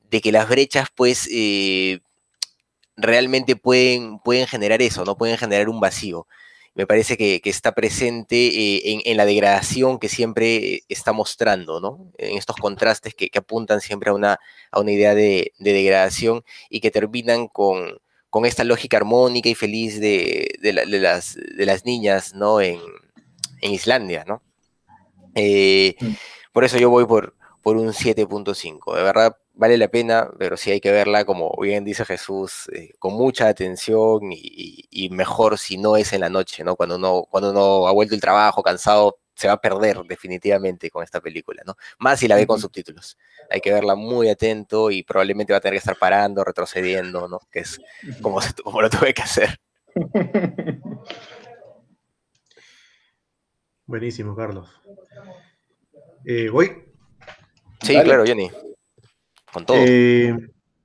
de que las brechas, pues, eh, realmente pueden, pueden generar eso, ¿no? Pueden generar un vacío me parece que, está presente eh, en, la degradación que siempre está mostrando, ¿no? En estos contrastes que, apuntan siempre a una, a una idea de, degradación y que terminan con, con, esta lógica armónica y feliz de, las, de las, niñas, ¿no? En, Islandia, ¿no? Eh, mm. por eso yo voy por, por un 7.5. De verdad, vale la pena, pero sí hay que verla, como bien dice Jesús, eh, con mucha atención y, mejor si no es en la noche, ¿no? Cuando uno, cuando uno ha vuelto el trabajo cansado, se va a perder definitivamente con esta película, ¿no? Más si la ve con subtítulos. Hay que verla muy atento y probablemente va a tener que estar parando, retrocediendo, ¿no? Que es como, [laughs] como lo tuve que hacer. [laughs] Buenísimo, Carlos. Eh, ¿Voy? Sí, claro, Jenny. Con todo. Eh,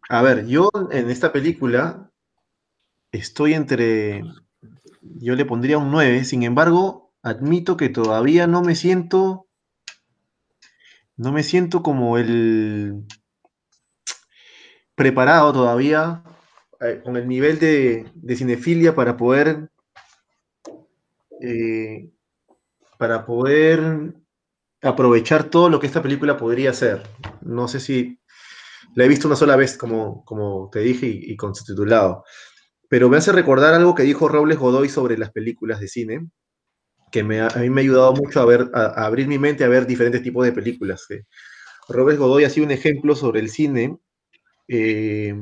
a ver, yo en esta película estoy entre. Yo le pondría un 9, sin embargo, admito que todavía no me siento. No me siento como el. preparado todavía eh, con el nivel de, cinefilia para poder. Eh, para poder aprovechar todo lo que esta película podría ser. No sé si la he visto una sola vez, como, como te dije, y, con su titulado. Pero me hace recordar algo que dijo Robles Godoy sobre las películas de cine, que me, a mí me ha ayudado mucho a, ver, a, abrir mi mente a ver diferentes tipos de películas. Robles Godoy ha sido un ejemplo sobre el cine, eh,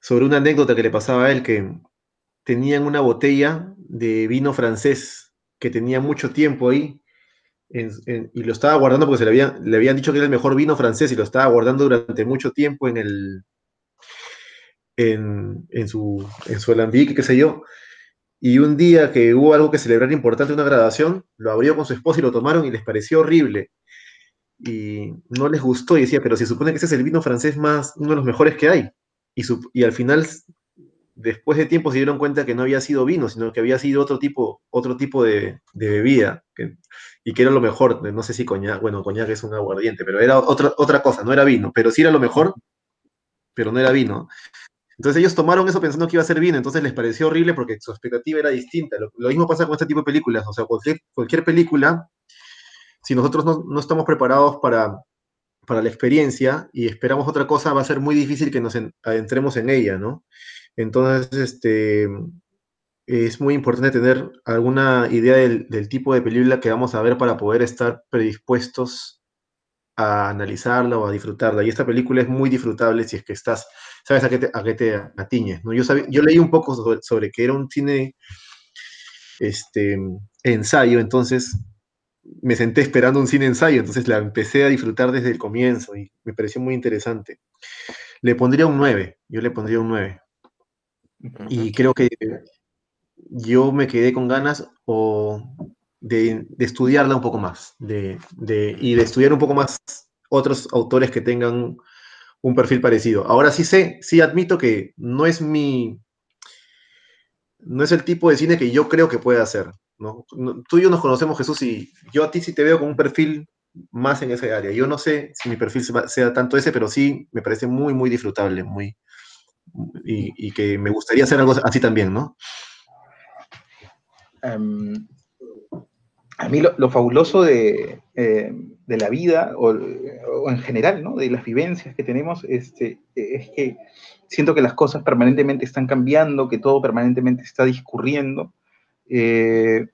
sobre una anécdota que le pasaba a él, que tenían una botella de vino francés que tenía mucho tiempo ahí y lo estaba guardando porque se le, habían, le habían dicho que era el mejor vino francés y lo estaba guardando durante mucho tiempo en el en, su en su alambique, qué sé yo. Y un día que hubo algo que celebrar importante, una graduación, lo abrió con su esposa y lo tomaron y les pareció horrible. Y no les gustó y decía, pero se supone que ese es el vino francés más, uno de los mejores que hay. Y, y al final después de tiempo se dieron cuenta que no había sido vino, sino que había sido otro tipo, otro tipo de, bebida, y que era lo mejor, no sé si coñac, bueno, coñac es un aguardiente, pero era otra, otra cosa, no era vino, pero sí era lo mejor, pero no era vino. Entonces ellos tomaron eso pensando que iba a ser vino, entonces les pareció horrible porque su expectativa era distinta. Lo, mismo pasa con este tipo de películas, o sea, cualquier, cualquier película, si nosotros no, no estamos preparados para, para la experiencia y esperamos otra cosa, va a ser muy difícil que nos adentremos en ella, ¿no? Entonces, este, es muy importante tener alguna idea del, tipo de película que vamos a ver para poder estar predispuestos a analizarla o a disfrutarla. Y esta película es muy disfrutable si es que estás, sabes a qué te, a qué te atiñes. ¿no? Yo, yo leí un poco sobre, que era un cine este, ensayo, entonces me senté esperando un cine ensayo, entonces la empecé a disfrutar desde el comienzo y me pareció muy interesante. Le pondría un 9, yo le pondría un 9. Y creo que yo me quedé con ganas o de, estudiarla un poco más de, y de estudiar un poco más otros autores que tengan un perfil parecido. Ahora sí sé, sí admito que no es mi, no es el tipo de cine que yo creo que puede hacer. Tú y yo nos conocemos, Jesús, y yo a ti sí te veo con un perfil más en esa área. Yo no sé si mi perfil sea tanto ese, pero sí me parece muy, muy disfrutable, muy, y, que me gustaría hacer algo así también, ¿no? Em, a mí lo, fabuloso de, em, de la vida o, en general, ¿no? De las vivencias que tenemos, este, es que siento que las cosas permanentemente están cambiando, que todo permanentemente está discurriendo. Eh,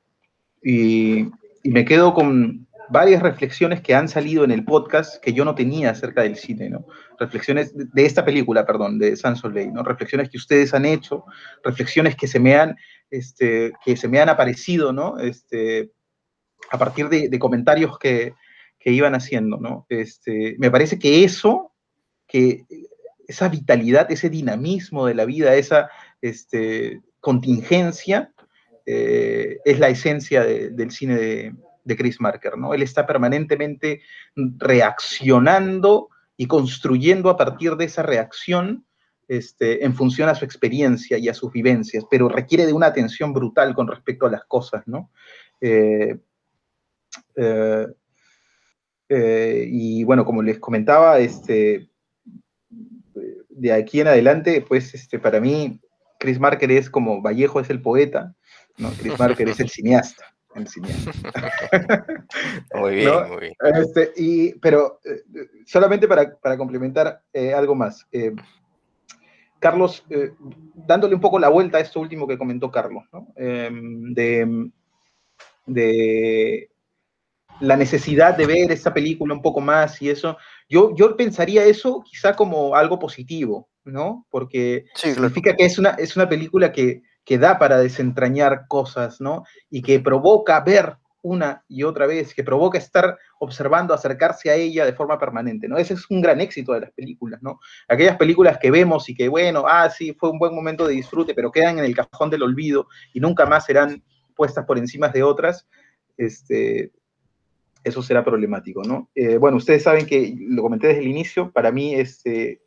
y, me quedo con varias reflexiones que han salido en el podcast que yo no tenía acerca del cine, ¿no? Reflexiones de esta película, perdón, de San Soleil, ¿no? Reflexiones que ustedes han hecho, reflexiones que se me han, este, que se me han aparecido, ¿no? Este, a partir de, comentarios que, que, iban haciendo, ¿no? Este, me parece que eso, que esa vitalidad, ese dinamismo de la vida, esa este, contingencia, eh, es la esencia del cine de, Chris Marker, ¿no? Él está permanentemente reaccionando y construyendo a partir de esa reacción este, en función a su experiencia y a sus vivencias, pero requiere de una atención brutal con respecto a las cosas, ¿no? Eh, eh, y bueno, como les comentaba, este, de aquí en adelante, pues este, para mí, Chris Marker es como Vallejo es el poeta, ¿no? Chris Marker es el [laughs] cineasta. El [laughs] cineasta. muy bien, muy bien. Este, y, pero eh, solamente para, complementar eh, algo más. Eh, Carlos, dándole un poco la vuelta a esto último que comentó Carlos, ¿no? Em, de, de la necesidad de ver esta película un poco más y eso. Yo, yo pensaría eso quizá como algo positivo, ¿no? Porque significa que es una, es una película que, que da para desentrañar cosas, ¿no? Y que provoca ver una y otra vez, que provoca estar observando, acercarse a ella de forma permanente, ¿no? Ese es un gran éxito de las películas, ¿no? Aquellas películas que vemos y que, bueno, ah, sí, fue un buen momento de disfrute, pero quedan en el cajón del olvido y nunca más serán puestas por encima de otras, este, eso será problemático, ¿no? Eh, bueno, ustedes saben que lo comenté desde el inicio, para mí este,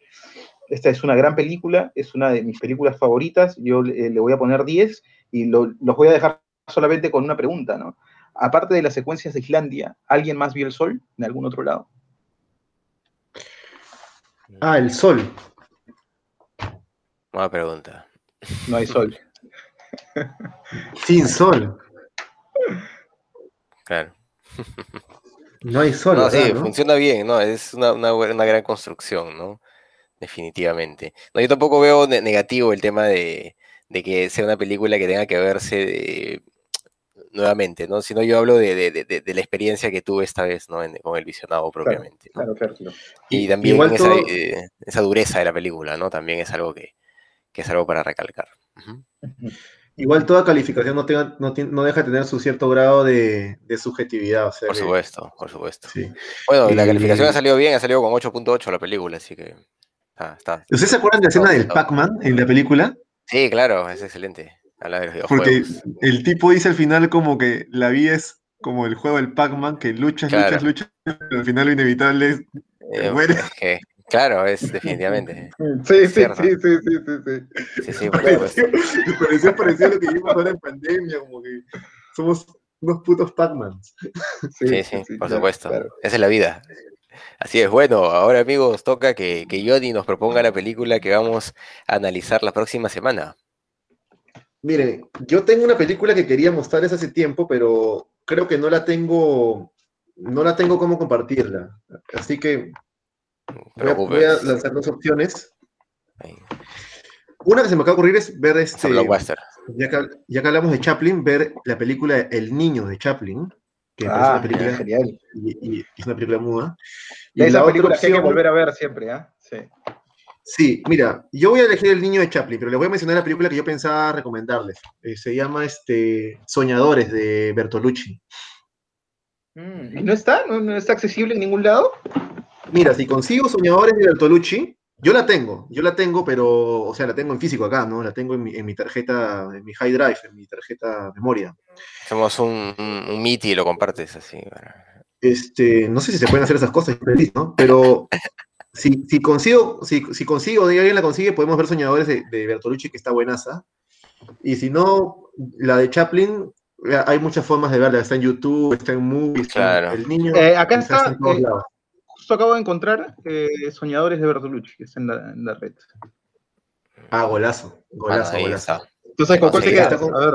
esta es una gran película, es una de mis películas favoritas, yo le, voy a poner 10 y los voy a dejar solamente con una pregunta, ¿no? Aparte de las secuencias de Islandia, ¿alguien más vio el sol en algún otro lado? Ah, el sol. Buena pregunta. No hay sol. [laughs] Sin sol. Claro. No hay sol. No, sí, funciona bien, ¿no? Es una, una, gran construcción, ¿no? Definitivamente. No, yo tampoco veo negativo el tema de, que sea una película que tenga que verse nuevamente, ¿no? Sino yo hablo de, la experiencia que tuve esta vez, ¿no? con el visionado propiamente. Claro, claro, Y también eh, esa, dureza de la película, ¿no? También es algo que, es algo para recalcar. Igual toda calificación no, no, deja de tener su cierto grado de, subjetividad. por supuesto, por supuesto. Bueno, la calificación ha salido bien, ha salido con 8.8 la película, así que está, ¿Ustedes se acuerdan de la escena del Pac-Man en la película? Sí, claro, es excelente. Porque el tipo dice al final como que la vida es como el juego del Pac-Man, que luchas, luchas, luchas, pero al final lo inevitable es... Eh, Claro, es definitivamente. [laughs] Sí, sí, sí, sí, sí, sí, sí. Sí, pareció, pareció, pareció lo que vimos ahora en pandemia, como que somos unos putos Pac-Mans. Sí, sí, por supuesto. Esa es la vida. Así es, bueno, ahora amigos, toca que, que Johnny nos proponga la película que vamos a analizar la próxima semana. Mire, yo tengo una película que quería mostrarles hace tiempo, pero creo que no la tengo, no la tengo como compartirla. Así que Voy a, lanzar dos opciones. Una que se me acaba de ocurrir es ver este. Ya que, ya que hablamos de Chaplin, ver la película El Niño de Chaplin. Que ah, es una película genial. Y, es una película muda. Y esa película que hay que volver a ver siempre, ¿ah? Sí. Sí, mira, yo voy a elegir El Niño de Chaplin, pero les voy a mencionar la película que yo pensaba recomendarles. Eh, se llama este, Soñadores de Bertolucci. Mm, ¿Y no está? ¿No está accesible en ningún lado? Mira, si consigo Soñadores de Bertolucci, yo la tengo, yo la tengo, pero, o sea, la tengo en físico acá, ¿no? La tengo en mi, tarjeta, en mi high drive, en mi tarjeta memoria. Hacemos un, un, y lo compartes así. Este, no sé si se pueden hacer esas cosas, ¿no? Pero [laughs] si, si consigo, si, si consigo, alguien la consigue, podemos ver Soñadores de, Bertolucci, que está buenaza. Y si no, la de Chaplin, hay muchas formas de verla. Está en YouTube, está en Movies, claro. el niño. Eh, acá está, en todos eh, lados acabo de encontrar eh, Soñadores de Bertolucci, que es en la, red. Ah, golazo, golazo, golazo. Entonces, ¿con cuál te quedas? A ver.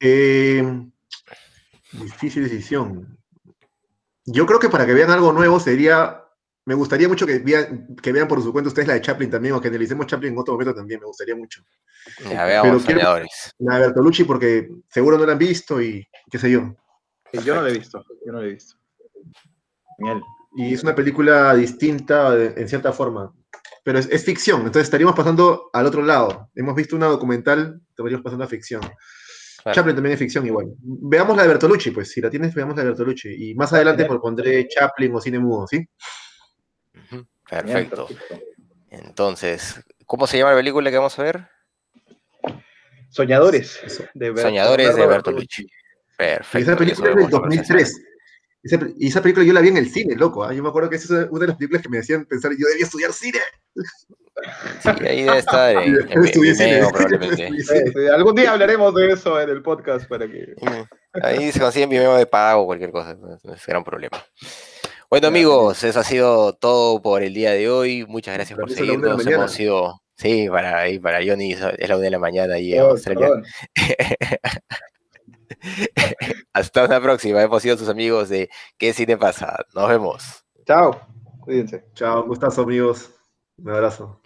Eh, difícil decisión. Yo creo que para que vean algo nuevo sería. Me gustaría mucho que vean, que vean por su cuenta ustedes la de Chaplin también, o que analicemos Chaplin en otro momento también, me gustaría mucho. Ya veamos, quiero- soñadores. La de Bertolucci, porque seguro no la han visto y qué sé yo. Sí, Yo no lo he visto, yo no lo he visto. Genial. Y es una película distinta de- en cierta forma. Pero es, es ficción, entonces estaríamos pasando al otro lado. Hemos visto una documental, estaríamos pasando a ficción. Claro. Chaplin también es ficción igual. Veamos la de Bertolucci, pues. Si la tienes, veamos la de Bertolucci. Y más adelante Genial. pondré Chaplin o cine mudo, ¿sí? Perfecto. Entonces, ¿cómo se llama la película que vamos a ver? Soñadores. De Soñadores de Bertolucci. Y Perfecto. esa película es del vemos conversación. 2003. Esa, y esa película yo la vi en el cine, loco. ¿ah? Yo me acuerdo que esa es una de las películas que me hacían pensar, yo debía estudiar cine. Sí, ahí debe estar en, en, en Estudié cine. Vimeo, probablemente. [laughs] Sí, cine. sí, algún día hablaremos de eso en el podcast para que. Mm, Ahí se consiguen Vimeo de pago o cualquier cosa, no es gran problema. Bueno amigos, eso ha sido todo por el día de hoy. Muchas gracias por seguirnos. Hemos sido, sí, para, para Johnny es la una de la mañana ahí en Oh, Australia. [laughs] [laughs] Hasta una próxima. Hemos sido sus amigos de ¿Qué cine pasa? Nos vemos. Chao. Cuídense. Chao, un gustazo, amigos. Un abrazo.